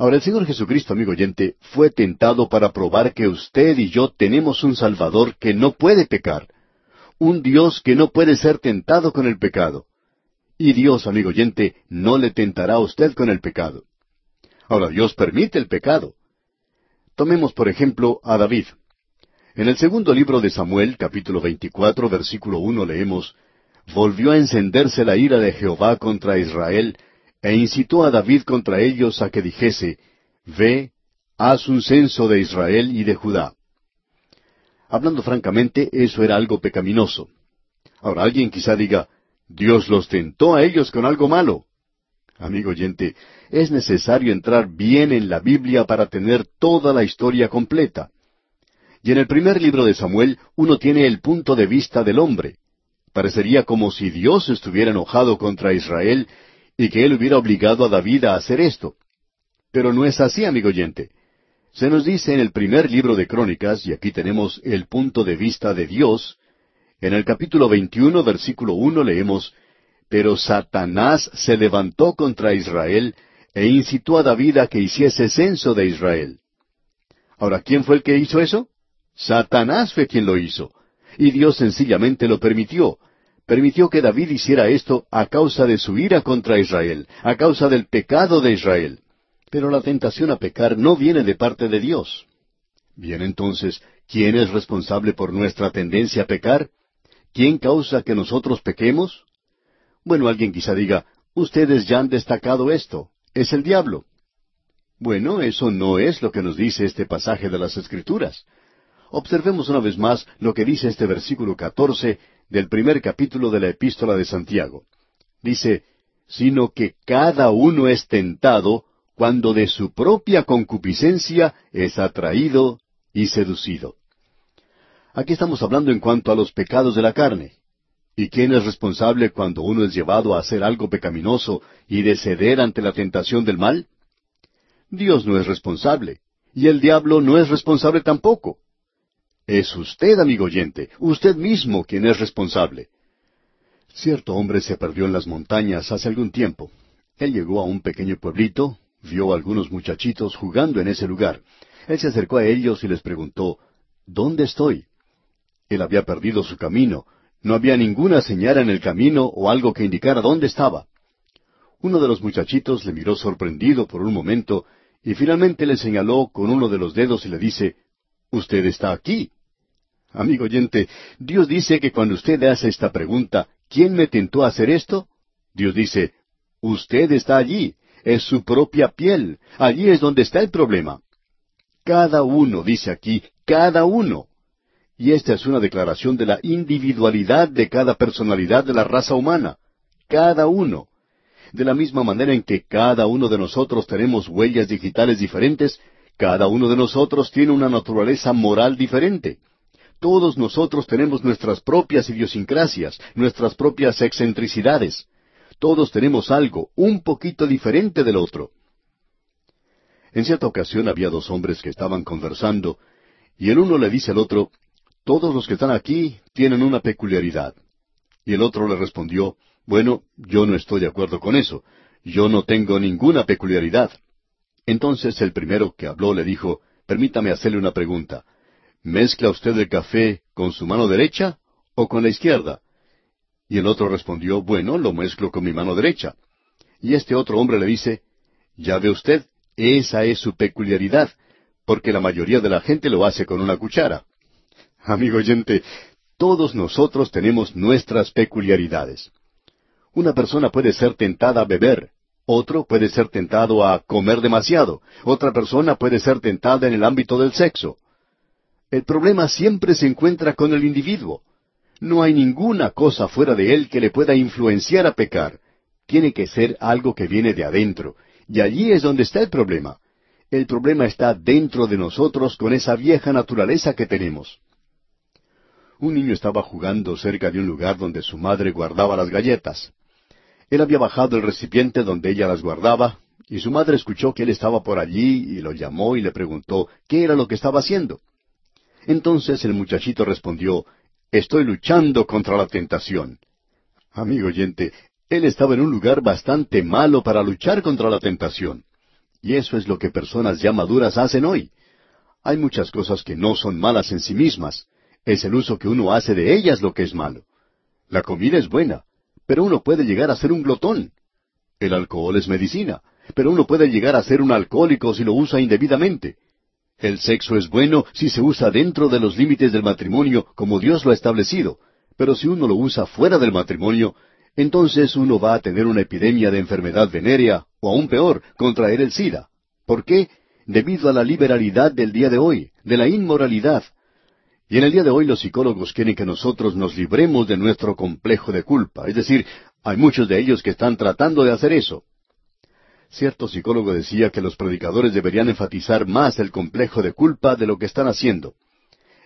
Ahora el Señor Jesucristo, amigo oyente, fue tentado para probar que usted y yo tenemos un Salvador que no puede pecar, un Dios que no puede ser tentado con el pecado. Y Dios, amigo oyente, no le tentará a usted con el pecado. Ahora Dios permite el pecado. Tomemos por ejemplo a David. En el segundo libro de Samuel, capítulo 24, versículo uno, leemos, Volvió a encenderse la ira de Jehová contra Israel, e incitó a David contra ellos a que dijese, Ve, haz un censo de Israel y de Judá. Hablando francamente, eso era algo pecaminoso. Ahora alguien quizá diga, Dios los tentó a ellos con algo malo. Amigo oyente, es necesario entrar bien en la Biblia para tener toda la historia completa. Y en el primer libro de Samuel uno tiene el punto de vista del hombre. Parecería como si Dios estuviera enojado contra Israel y que él hubiera obligado a David a hacer esto. Pero no es así, amigo oyente. Se nos dice en el primer libro de Crónicas, y aquí tenemos el punto de vista de Dios, en el capítulo 21, versículo 1 leemos, Pero Satanás se levantó contra Israel e incitó a David a que hiciese censo de Israel. Ahora, ¿quién fue el que hizo eso? Satanás fue quien lo hizo. Y Dios sencillamente lo permitió. Permitió que David hiciera esto a causa de su ira contra Israel, a causa del pecado de Israel. Pero la tentación a pecar no viene de parte de Dios. Bien entonces, ¿quién es responsable por nuestra tendencia a pecar? ¿Quién causa que nosotros pequemos? Bueno, alguien quizá diga, ustedes ya han destacado esto, es el diablo. Bueno, eso no es lo que nos dice este pasaje de las Escrituras. Observemos una vez más lo que dice este versículo catorce del primer capítulo de la epístola de Santiago. Dice, sino que cada uno es tentado cuando de su propia concupiscencia es atraído y seducido. Aquí estamos hablando en cuanto a los pecados de la carne. ¿Y quién es responsable cuando uno es llevado a hacer algo pecaminoso y de ceder ante la tentación del mal? Dios no es responsable, y el diablo no es responsable tampoco. Es usted, amigo oyente, usted mismo quien es responsable. Cierto hombre se perdió en las montañas hace algún tiempo. Él llegó a un pequeño pueblito, vio a algunos muchachitos jugando en ese lugar. Él se acercó a ellos y les preguntó, ¿Dónde estoy? Él había perdido su camino. No había ninguna señal en el camino o algo que indicara dónde estaba. Uno de los muchachitos le miró sorprendido por un momento y finalmente le señaló con uno de los dedos y le dice, Usted está aquí. Amigo oyente, Dios dice que cuando usted hace esta pregunta, ¿quién me tentó a hacer esto? Dios dice, Usted está allí, es su propia piel, allí es donde está el problema. Cada uno, dice aquí, cada uno. Y esta es una declaración de la individualidad de cada personalidad de la raza humana. Cada uno. De la misma manera en que cada uno de nosotros tenemos huellas digitales diferentes, cada uno de nosotros tiene una naturaleza moral diferente. Todos nosotros tenemos nuestras propias idiosincrasias, nuestras propias excentricidades. Todos tenemos algo, un poquito diferente del otro. En cierta ocasión había dos hombres que estaban conversando, y el uno le dice al otro, Todos los que están aquí tienen una peculiaridad. Y el otro le respondió, Bueno, yo no estoy de acuerdo con eso. Yo no tengo ninguna peculiaridad. Entonces el primero que habló le dijo, Permítame hacerle una pregunta. ¿Mezcla usted el café con su mano derecha o con la izquierda? Y el otro respondió, bueno, lo mezclo con mi mano derecha. Y este otro hombre le dice, ya ve usted, esa es su peculiaridad, porque la mayoría de la gente lo hace con una cuchara. Amigo oyente, todos nosotros tenemos nuestras peculiaridades. Una persona puede ser tentada a beber, otro puede ser tentado a comer demasiado, otra persona puede ser tentada en el ámbito del sexo. El problema siempre se encuentra con el individuo. No hay ninguna cosa fuera de él que le pueda influenciar a pecar. Tiene que ser algo que viene de adentro. Y allí es donde está el problema. El problema está dentro de nosotros con esa vieja naturaleza que tenemos. Un niño estaba jugando cerca de un lugar donde su madre guardaba las galletas. Él había bajado el recipiente donde ella las guardaba, y su madre escuchó que él estaba por allí y lo llamó y le preguntó qué era lo que estaba haciendo. Entonces el muchachito respondió, Estoy luchando contra la tentación. Amigo oyente, él estaba en un lugar bastante malo para luchar contra la tentación. Y eso es lo que personas ya maduras hacen hoy. Hay muchas cosas que no son malas en sí mismas. Es el uso que uno hace de ellas lo que es malo. La comida es buena, pero uno puede llegar a ser un glotón. El alcohol es medicina, pero uno puede llegar a ser un alcohólico si lo usa indebidamente. El sexo es bueno si se usa dentro de los límites del matrimonio como Dios lo ha establecido, pero si uno lo usa fuera del matrimonio, entonces uno va a tener una epidemia de enfermedad venérea, o aún peor, contraer el SIDA. ¿Por qué? Debido a la liberalidad del día de hoy, de la inmoralidad. Y en el día de hoy los psicólogos quieren que nosotros nos libremos de nuestro complejo de culpa. Es decir, hay muchos de ellos que están tratando de hacer eso. Cierto psicólogo decía que los predicadores deberían enfatizar más el complejo de culpa de lo que están haciendo.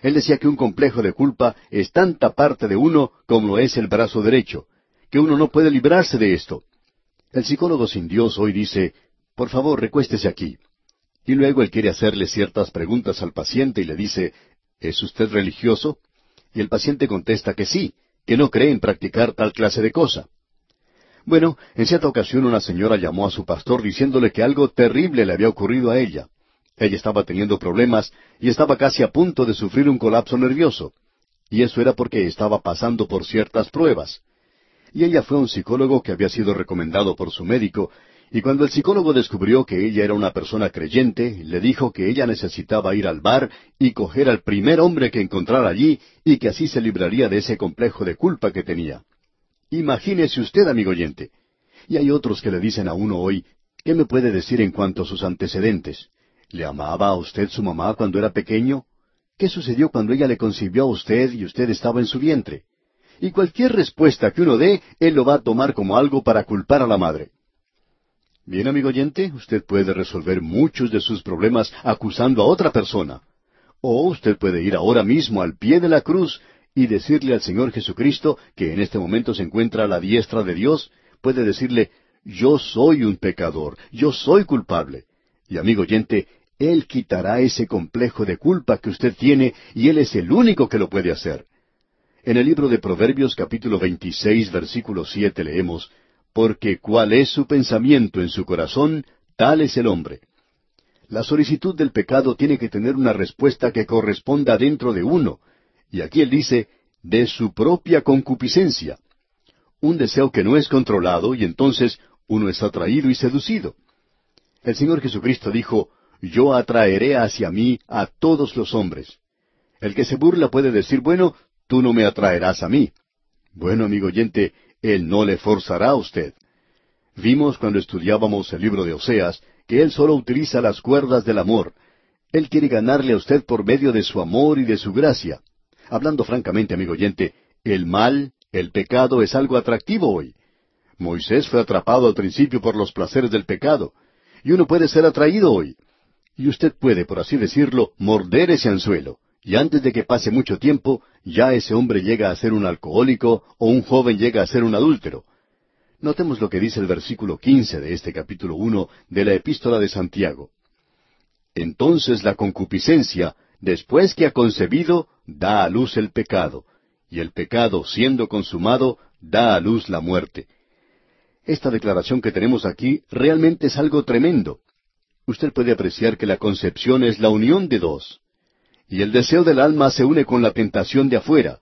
Él decía que un complejo de culpa es tanta parte de uno como lo es el brazo derecho, que uno no puede librarse de esto. El psicólogo sin Dios hoy dice, por favor, recuéstese aquí. Y luego él quiere hacerle ciertas preguntas al paciente y le dice, ¿es usted religioso? Y el paciente contesta que sí, que no cree en practicar tal clase de cosa. Bueno, en cierta ocasión una señora llamó a su pastor diciéndole que algo terrible le había ocurrido a ella. Ella estaba teniendo problemas y estaba casi a punto de sufrir un colapso nervioso. Y eso era porque estaba pasando por ciertas pruebas. Y ella fue a un psicólogo que había sido recomendado por su médico, y cuando el psicólogo descubrió que ella era una persona creyente, le dijo que ella necesitaba ir al bar y coger al primer hombre que encontrara allí y que así se libraría de ese complejo de culpa que tenía. Imagínese usted, amigo oyente. Y hay otros que le dicen a uno hoy, ¿qué me puede decir en cuanto a sus antecedentes? ¿Le amaba a usted su mamá cuando era pequeño? ¿Qué sucedió cuando ella le concibió a usted y usted estaba en su vientre? Y cualquier respuesta que uno dé, él lo va a tomar como algo para culpar a la madre. Bien, amigo oyente, usted puede resolver muchos de sus problemas acusando a otra persona. O usted puede ir ahora mismo al pie de la cruz y decirle al Señor Jesucristo, que en este momento se encuentra a la diestra de Dios, puede decirle, yo soy un pecador, yo soy culpable. Y amigo oyente, Él quitará ese complejo de culpa que usted tiene y Él es el único que lo puede hacer. En el libro de Proverbios capítulo 26 versículo 7 leemos, Porque cuál es su pensamiento en su corazón, tal es el hombre. La solicitud del pecado tiene que tener una respuesta que corresponda dentro de uno, y aquí él dice, de su propia concupiscencia. Un deseo que no es controlado y entonces uno es atraído y seducido. El Señor Jesucristo dijo, Yo atraeré hacia mí a todos los hombres. El que se burla puede decir, bueno, tú no me atraerás a mí. Bueno, amigo oyente, Él no le forzará a usted. Vimos cuando estudiábamos el libro de Oseas que Él solo utiliza las cuerdas del amor. Él quiere ganarle a usted por medio de su amor y de su gracia. Hablando francamente, amigo oyente, el mal, el pecado es algo atractivo hoy. Moisés fue atrapado al principio por los placeres del pecado, y uno puede ser atraído hoy. Y usted puede, por así decirlo, morder ese anzuelo, y antes de que pase mucho tiempo, ya ese hombre llega a ser un alcohólico o un joven llega a ser un adúltero. Notemos lo que dice el versículo quince de este capítulo uno de la epístola de Santiago. Entonces la concupiscencia, después que ha concebido, da a luz el pecado, y el pecado, siendo consumado, da a luz la muerte. Esta declaración que tenemos aquí realmente es algo tremendo. Usted puede apreciar que la concepción es la unión de dos. Y el deseo del alma se une con la tentación de afuera.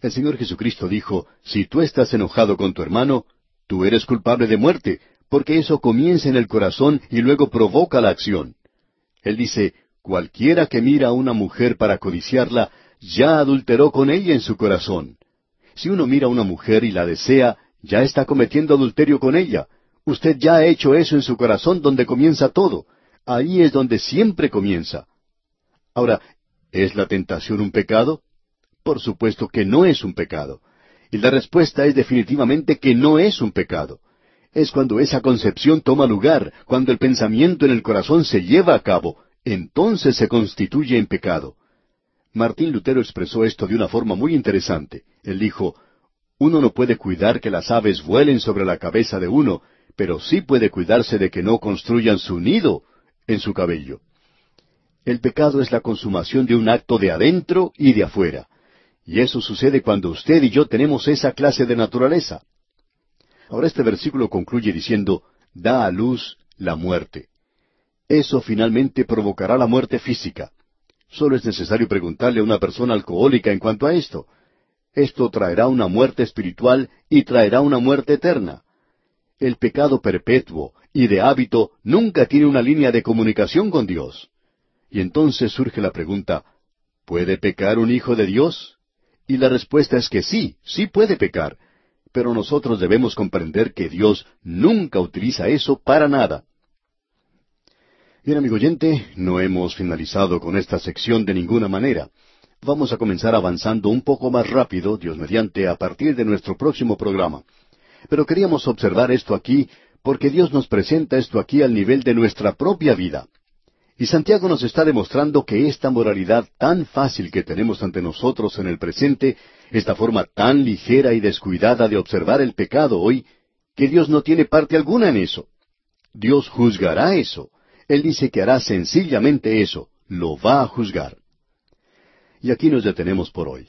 El Señor Jesucristo dijo, si tú estás enojado con tu hermano, tú eres culpable de muerte, porque eso comienza en el corazón y luego provoca la acción. Él dice, cualquiera que mira a una mujer para codiciarla, ya adulteró con ella en su corazón. Si uno mira a una mujer y la desea, ya está cometiendo adulterio con ella. Usted ya ha hecho eso en su corazón donde comienza todo. Ahí es donde siempre comienza. Ahora, ¿es la tentación un pecado? Por supuesto que no es un pecado. Y la respuesta es definitivamente que no es un pecado. Es cuando esa concepción toma lugar, cuando el pensamiento en el corazón se lleva a cabo, entonces se constituye en pecado. Martín Lutero expresó esto de una forma muy interesante. Él dijo, uno no puede cuidar que las aves vuelen sobre la cabeza de uno, pero sí puede cuidarse de que no construyan su nido en su cabello. El pecado es la consumación de un acto de adentro y de afuera. Y eso sucede cuando usted y yo tenemos esa clase de naturaleza. Ahora este versículo concluye diciendo, da a luz la muerte. Eso finalmente provocará la muerte física. Solo es necesario preguntarle a una persona alcohólica en cuanto a esto. Esto traerá una muerte espiritual y traerá una muerte eterna. El pecado perpetuo y de hábito nunca tiene una línea de comunicación con Dios. Y entonces surge la pregunta, ¿puede pecar un hijo de Dios? Y la respuesta es que sí, sí puede pecar, pero nosotros debemos comprender que Dios nunca utiliza eso para nada. Bien, amigo oyente, no hemos finalizado con esta sección de ninguna manera. Vamos a comenzar avanzando un poco más rápido, Dios mediante, a partir de nuestro próximo programa. Pero queríamos observar esto aquí porque Dios nos presenta esto aquí al nivel de nuestra propia vida. Y Santiago nos está demostrando que esta moralidad tan fácil que tenemos ante nosotros en el presente, esta forma tan ligera y descuidada de observar el pecado hoy, que Dios no tiene parte alguna en eso. Dios juzgará eso. Él dice que hará sencillamente eso, lo va a juzgar. Y aquí nos detenemos por hoy.